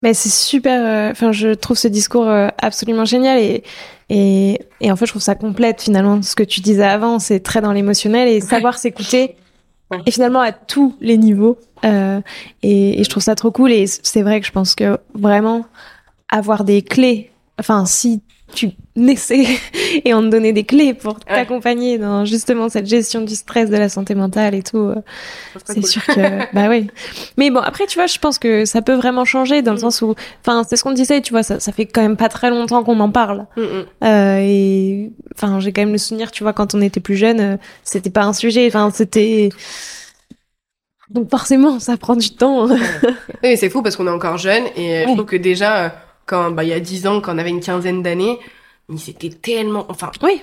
Mais c'est super. euh, Enfin, je trouve ce discours euh, absolument génial et, et et en fait, je trouve ça complète finalement ce que tu disais avant. C'est très dans l'émotionnel et savoir s'écouter. Ouais. Et finalement à tous les niveaux. Euh, et, et je trouve ça trop cool. Et c'est vrai que je pense que vraiment avoir des clés. Enfin, si tu naissais et on te donnait des clés pour t'accompagner dans justement cette gestion du stress, de la santé mentale et tout. euh, c'est cool. sûr que bah oui. Mais bon après tu vois je pense que ça peut vraiment changer dans le Mm. sens où enfin c'est ce qu'on disait tu vois ça, ça fait quand même pas très longtemps qu'on en parle Mm, mm. euh, et enfin j'ai quand même le souvenir tu vois quand on était plus jeune euh, c'était pas un sujet enfin c'était donc forcément ça prend du temps Oui, mais c'est fou parce qu'on est encore jeune et je trouve que déjà, quand bah, il y a 10 ans, quand on avait une quinzaine d'années, mais c'était tellement. Enfin, oui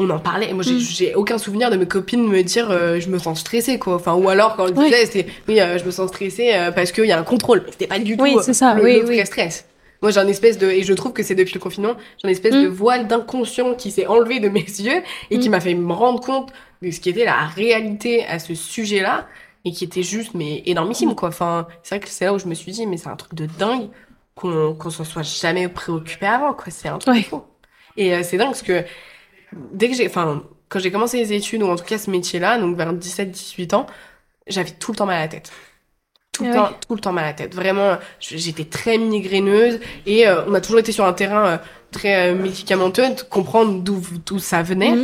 on en parlait. Moi, j'ai Mm. j'ai aucun souvenir de mes copines me dire euh, je me sens stressée, quoi. Enfin, ou alors quand on le disait, c'était oui, euh, je me sens stressée euh, parce qu'il y a un contrôle. Mais c'était pas du tout Oui, c'est ça, le, oui, le oui. stress. Moi, j'ai un espèce de. Et je trouve que c'est depuis le confinement, j'ai un espèce Mm. de voile d'inconscient qui s'est enlevé de mes yeux et qui Mm. m'a fait me rendre compte de ce qui était la réalité à ce sujet-là et qui était juste, mais énormissime, quoi. Enfin, c'est vrai que c'est là où je me suis dit, mais c'est un truc de dingue qu'on qu'on s'en soit jamais préoccupé avant, quoi. C'est un truc Ouais. fou. Et euh, c'est dingue parce que dès que j'ai, enfin, quand j'ai commencé les études, ou en tout cas ce métier-là, donc vers 17-18 ans, j'avais tout le temps mal à la tête. Tout le Ah temps, tout le temps mal à la tête. Vraiment, j'étais très migraineuse et euh, on a toujours été sur un terrain euh, très médicamenteux, de comprendre d'où ça venait.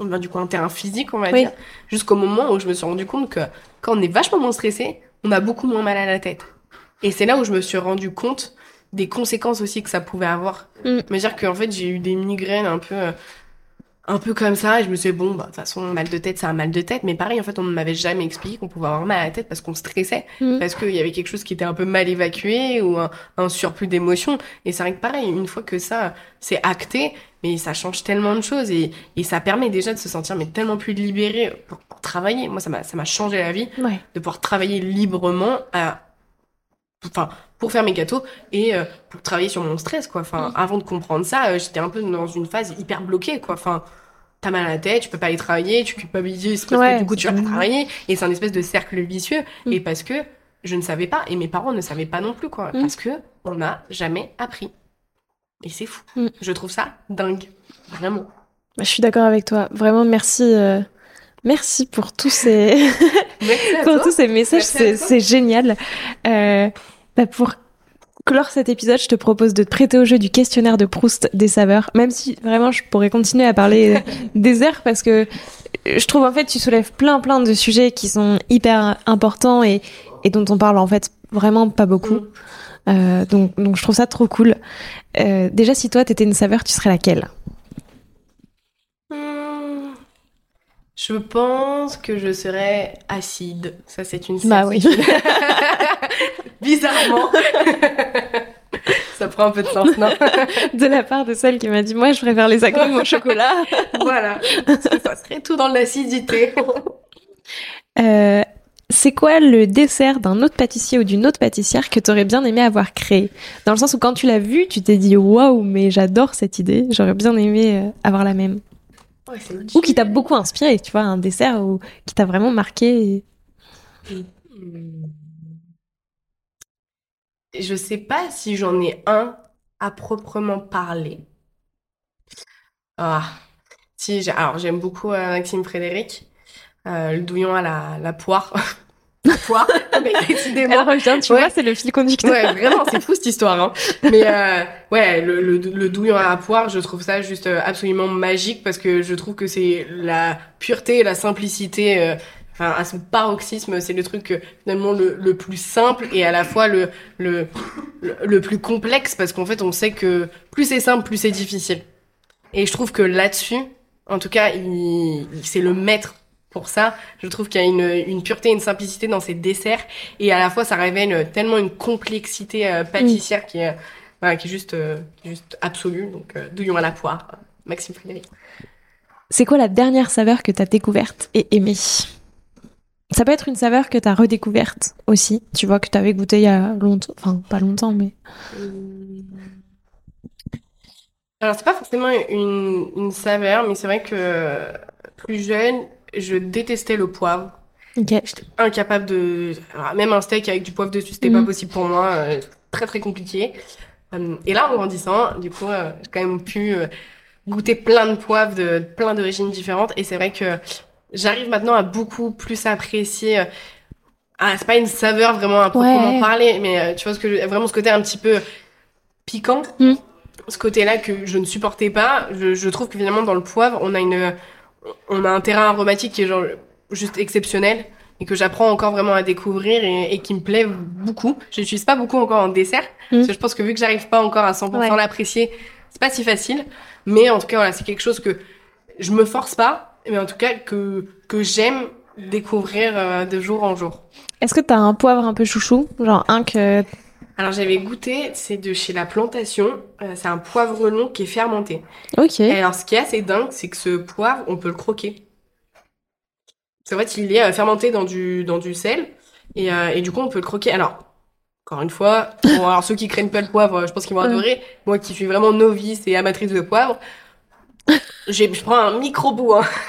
Ben, du coup, un terrain physique, on va Oui. dire. Jusqu'au moment où je me suis rendu compte que quand on est vachement moins stressé, on a beaucoup moins mal à la tête. Et c'est là où je me suis rendu compte des conséquences aussi que ça pouvait avoir. Mm. Me dire qu'en fait, j'ai eu des migraines un peu, euh, un peu comme ça, et je me suis dit, bon, bah, de toute façon, mal de tête, c'est un mal de tête. Mais pareil, en fait, on ne m'avait jamais expliqué qu'on pouvait avoir mal à la tête parce qu'on stressait, Mm. parce qu'il y avait quelque chose qui était un peu mal évacué ou un, un surplus d'émotions. Et c'est vrai que pareil, une fois que ça, c'est acté, mais ça change tellement de choses et, et ça permet déjà de se sentir mais tellement plus libéré pour, pour travailler. Moi, ça m'a, ça m'a changé la vie ouais de pouvoir travailler librement à, enfin, pour faire mes gâteaux et euh, pour travailler sur mon stress, quoi. Enfin, avant de comprendre ça, euh, j'étais un peu dans une phase hyper bloquée, quoi. Enfin, t'as mal à la tête, tu peux pas aller travailler, tu culpabilises parce Ouais, que du coup tu vas pas travailler et c'est un espèce de cercle vicieux Mm. et parce que je ne savais pas et mes parents ne savaient pas non plus, quoi. Mm. Parce que on n'a jamais appris. Et c'est fou. Mm. Je trouve ça dingue. Vraiment. Bah, je suis d'accord avec toi vraiment merci euh, merci pour tous ces pour tous ces messages, c'est génial. Euh, bah, pour clore cet épisode, je te propose de te prêter au jeu du questionnaire de Proust des saveurs, même si vraiment je pourrais continuer à parler des heures parce que je trouve en fait tu soulèves plein plein de sujets qui sont hyper importants et, et dont on parle en fait vraiment pas beaucoup. Mm. Euh, donc, donc je trouve ça trop cool. Euh, déjà, si toi t'étais une saveur, tu serais laquelle Hmm. Je pense que je serais acide. Ça, c'est une Bah oui. certitude. Bizarrement. Ça prend un peu de sens, non? De la part de celle qui m'a dit moi je préfère les agrumes au chocolat. Voilà. Ça serait tout dans l'acidité. Euh, c'est quoi le dessert d'un autre pâtissier ou d'une autre pâtissière que t'aurais bien aimé avoir créé? Dans le sens où quand tu l'as vu, tu t'es dit waouh, mais j'adore cette idée, j'aurais bien aimé euh, avoir la même. Ou qui t'a beaucoup inspiré, tu vois, un dessert ou qui t'a vraiment marqué. Hmm. Je sais pas si j'en ai un à proprement parler. Ah, si, alors j'aime beaucoup euh, Maxime Frédéric, euh, le douillon à la, la poire. poire, mais décidément. Elle revient, tu vois, c'est le fil conducteur. Ouais, vraiment, c'est fou cette histoire. Hein. Mais euh, ouais, le, le, le, douillon à la poire, je trouve ça juste euh, absolument magique parce que je trouve que c'est la pureté et la simplicité. Euh, enfin, à son paroxysme, c'est le truc finalement le, le, plus simple et à la fois le, le, le plus complexe parce qu'en fait, on sait que plus c'est simple, plus c'est difficile. Et je trouve que là-dessus, en tout cas, il, c'est le maître pour ça. Je trouve qu'il y a une, une pureté, une simplicité dans ses desserts et à la fois ça révèle tellement une complexité euh, pâtissière qui est qui est juste euh, juste absolue. Donc euh, douillon à la poire, Maxime Frédéric. C'est quoi la dernière saveur que tu as découverte et aimée? Ça peut être une saveur que tu as redécouverte aussi, tu vois que tu avais goûté il y a longtemps, enfin pas longtemps mais alors c'est pas forcément une, une saveur, mais c'est vrai que plus jeune, je détestais le poivre. J'étais incapable de... Alors, même un steak avec du poivre dessus, c'était pas mhm. possible pour moi. Euh, très très compliqué. Euh, et là, en grandissant, du coup, euh, j'ai quand même pu goûter plein de poivres de plein d'origines différentes. Et c'est vrai que j'arrive maintenant à beaucoup plus apprécier... Ah, c'est pas une saveur vraiment à proprement parler, mais tu vois ce que vraiment ce côté un petit peu piquant. Mhm. Ce côté-là que je ne supportais pas. Je, je trouve que finalement dans le poivre, on a une on a un terrain aromatique qui est genre juste exceptionnel et que j'apprends encore vraiment à découvrir et, qui me plaît beaucoup. Je n'utilise pas beaucoup encore en dessert mmh. parce que je pense que vu que j'arrive pas encore à 100% l'apprécier, c'est pas si facile. Mais en tout cas, voilà, c'est quelque chose que je me force pas, mais en tout cas que que j'aime découvrir euh, de jour en jour. Est-ce que tu as un poivre un peu chouchou, genre un que alors j'avais goûté, c'est de chez La Plantation. Euh, c'est un poivre long qui est fermenté. Ok. Et alors ce qui est assez dingue, c'est que ce poivre, on peut le croquer. C'est vrai qu'il est euh, fermenté dans du dans du sel et, euh, et du coup on peut le croquer. Alors encore une fois, bon, alors ceux qui craignent pas le poivre, je pense qu'ils vont adorer. Moi qui suis vraiment novice et amatrice de poivre, je prends un micro bout. Hein.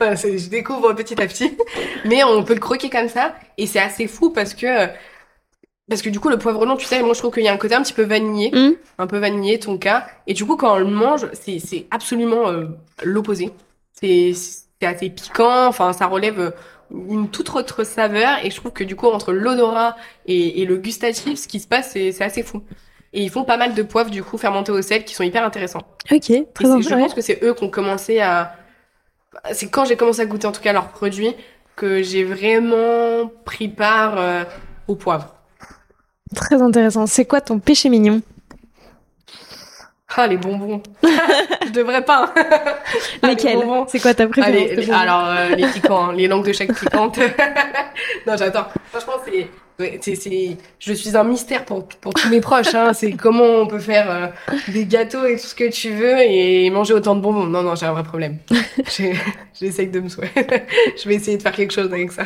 je découvre petit à petit, mais on peut le croquer comme ça et c'est assez fou parce que parce que du coup, le poivre long, tu sais, moi je trouve qu'il y a un côté un petit peu vanillé, mm. un peu vanillé, ton cas. Et du coup, quand on le mange, c'est, c'est absolument euh, l'opposé. C'est, c'est assez piquant, enfin, ça relève euh, une toute autre saveur. Et je trouve que du coup, entre l'odorat et, et le gustatif, ce qui se passe, c'est, c'est assez fou. Et ils font pas mal de poivres, du coup, fermentés au sel, qui sont hyper intéressants. Ok, très bien. Je pense que c'est eux qui ont commencé à... C'est quand j'ai commencé à goûter, en tout cas, leurs produits, que j'ai vraiment pris part euh, au poivre. Très intéressant. C'est quoi ton péché mignon ah, les bonbons. je devrais pas. Ah, Lesquels C'est quoi ta préférence Alors, euh, les piquants, les langues de chaque piquante. non, j'attends. Franchement, c'est c'est, je suis un mystère pour, pour tous mes proches. Hein. C'est comment on peut faire euh, des gâteaux et tout ce que tu veux et manger autant de bonbons. Non, non, j'ai un vrai problème. J'essaye de me souhaiter. je vais essayer de faire quelque chose avec ça.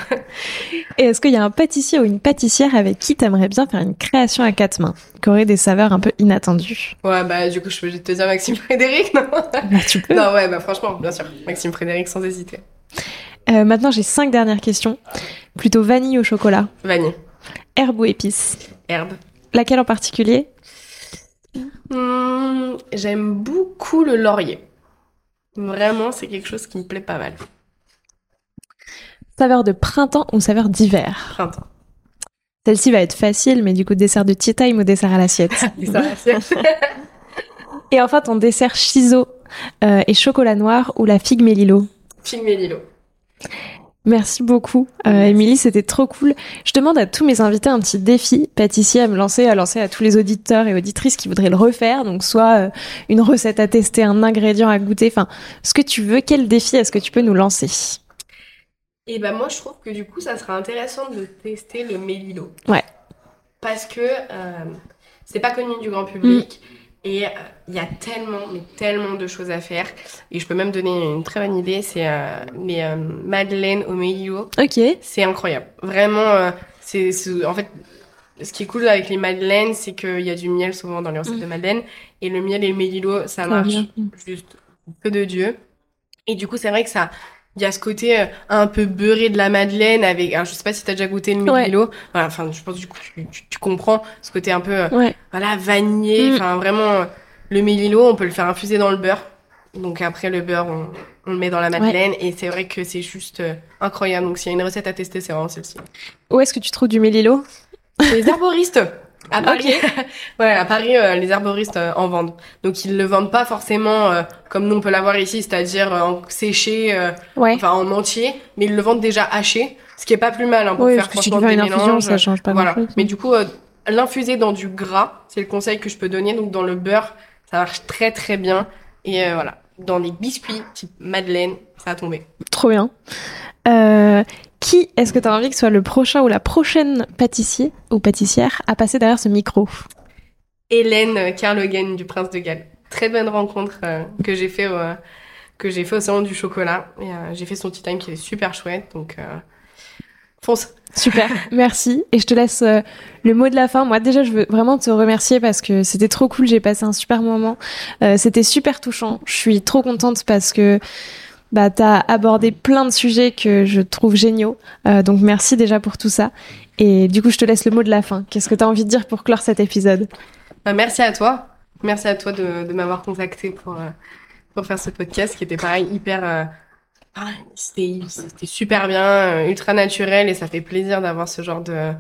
Et est-ce qu'il y a un pâtissier ou une pâtissière avec qui t'aimerais bien faire une création à quatre mains, qui aurait des saveurs un peu inattendues? Ouais, bah du coup, je peux te dire Maxime Frédéric, non? Bah, tu peux. Non, ouais, bah franchement, bien sûr, Maxime Frédéric sans hésiter. Euh, maintenant, j'ai cinq dernières questions. Plutôt vanille au chocolat? Vanille. Herbe ou épice Herbe. Laquelle en particulier hmm, J'aime beaucoup le laurier. Vraiment, c'est quelque chose qui me plaît pas mal. Saveur de printemps ou saveur d'hiver Printemps. Celle-ci va être facile, mais du coup, dessert de tea time ou dessert à l'assiette Dessert à l'assiette. et enfin, ton dessert chiso euh, et chocolat noir ou la figue mélilo Figue mélilo. Merci beaucoup, euh, Émilie, c'était trop cool. Je demande à tous mes invités un petit défi pâtissier à me lancer, à lancer à tous les auditeurs et auditrices qui voudraient le refaire. Donc, soit euh, une recette à tester, un ingrédient à goûter, enfin, ce que tu veux. Quel défi est-ce que tu peux nous lancer? Eh ben, moi, je trouve que du coup, ça sera intéressant de tester le mélilo. Ouais. Parce que euh, c'est pas connu du grand public. Mm. Et euh, il y a tellement, mais tellement de choses à faire. Et je peux même donner une très bonne idée, c'est euh, les euh, madeleines au meillio. Ok. C'est incroyable. Vraiment, euh, c'est en fait ce qui est cool avec les madeleines, c'est qu'il y a du miel souvent dans les recettes mm. de madeleine. Et le miel et le méliot, ça marche juste peu de Dieu. Et du coup, c'est vrai que ça, il y a ce côté euh, un peu beurré de la madeleine avec, alors je sais pas si t'as déjà goûté le Ouais. Milo. Voilà, enfin, je pense du coup, tu, tu, tu comprends ce côté un peu, euh, Ouais. voilà, vanillé. Mm. Enfin, vraiment, euh, le Mélilo, on peut le faire infuser dans le beurre. Donc après, le beurre, on, on le met dans la madeleine. Et c'est vrai que c'est juste euh, incroyable. Donc s'il y a une recette à tester, c'est vraiment celle-ci. Où est-ce que tu trouves du mélilo Les herboristes à Paris, ouais, à Paris, euh, les herboristes euh, en vendent. Donc ils le vendent pas forcément euh, comme nous on peut l'avoir ici, c'est-à-dire en séché, Ouais. enfin en entier, mais ils le vendent déjà haché, ce qui est pas plus mal hein, pour Oui, faire franchement des une infusion, mélanges. ça change pas voilà. Mais du coup, l'infuser dans du gras, c'est le conseil que je peux donner. Donc dans le beurre, ça marche très très bien. Et voilà, dans les biscuits type madeleine, ça a tombé. Trop bien. Euh, qui est-ce que tu as envie que soit le prochain ou la prochaine pâtissier ou pâtissière à passer derrière ce micro Hélène Carlogen du Prince de Galles. Très bonne rencontre euh, que j'ai fait au, euh, que j'ai fait au salon du chocolat. Et euh, j'ai fait son tea time qui est super chouette. Donc fonce. Super, merci. Et je te laisse euh, le mot de la fin. Moi, déjà, je veux vraiment te remercier parce que c'était trop cool. J'ai passé un super moment. Euh, c'était super touchant. Je suis trop contente parce que bah, tu as abordé plein de sujets que je trouve géniaux. Euh, donc, merci déjà pour tout ça. Et du coup, je te laisse le mot de la fin. Qu'est-ce que tu as envie de dire pour clore cet épisode? Bah, merci à toi. Merci à toi de, de m'avoir contacté pour, euh, pour faire ce podcast qui était pareil, hyper. euh, c'était super bien, euh, ultra naturel et ça fait plaisir d'avoir ce genre de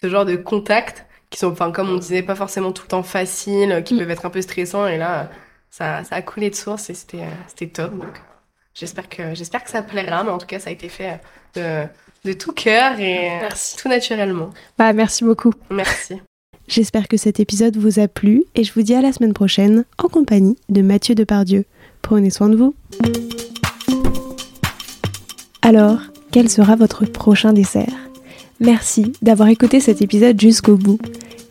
ce genre de contacts qui sont, enfin comme on disait, pas forcément tout le temps faciles, qui Mm. peuvent être un peu stressants et là ça, ça a coulé de source et c'était euh, c'était top. Donc j'espère que j'espère que ça plaira, mais en tout cas ça a été fait euh, de, de tout cœur et euh, Merci. tout naturellement. Bah, merci beaucoup. Merci. J'espère que cet épisode vous a plu et je vous dis à la semaine prochaine en compagnie de Mathieu Depardieu. Prenez soin de vous. Alors, quel sera votre prochain dessert? Merci d'avoir écouté cet épisode jusqu'au bout.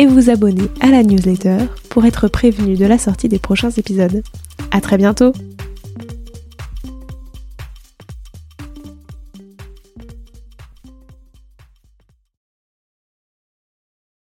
et vous abonner à la newsletter pour être prévenu de la sortie des prochains épisodes. À très bientôt!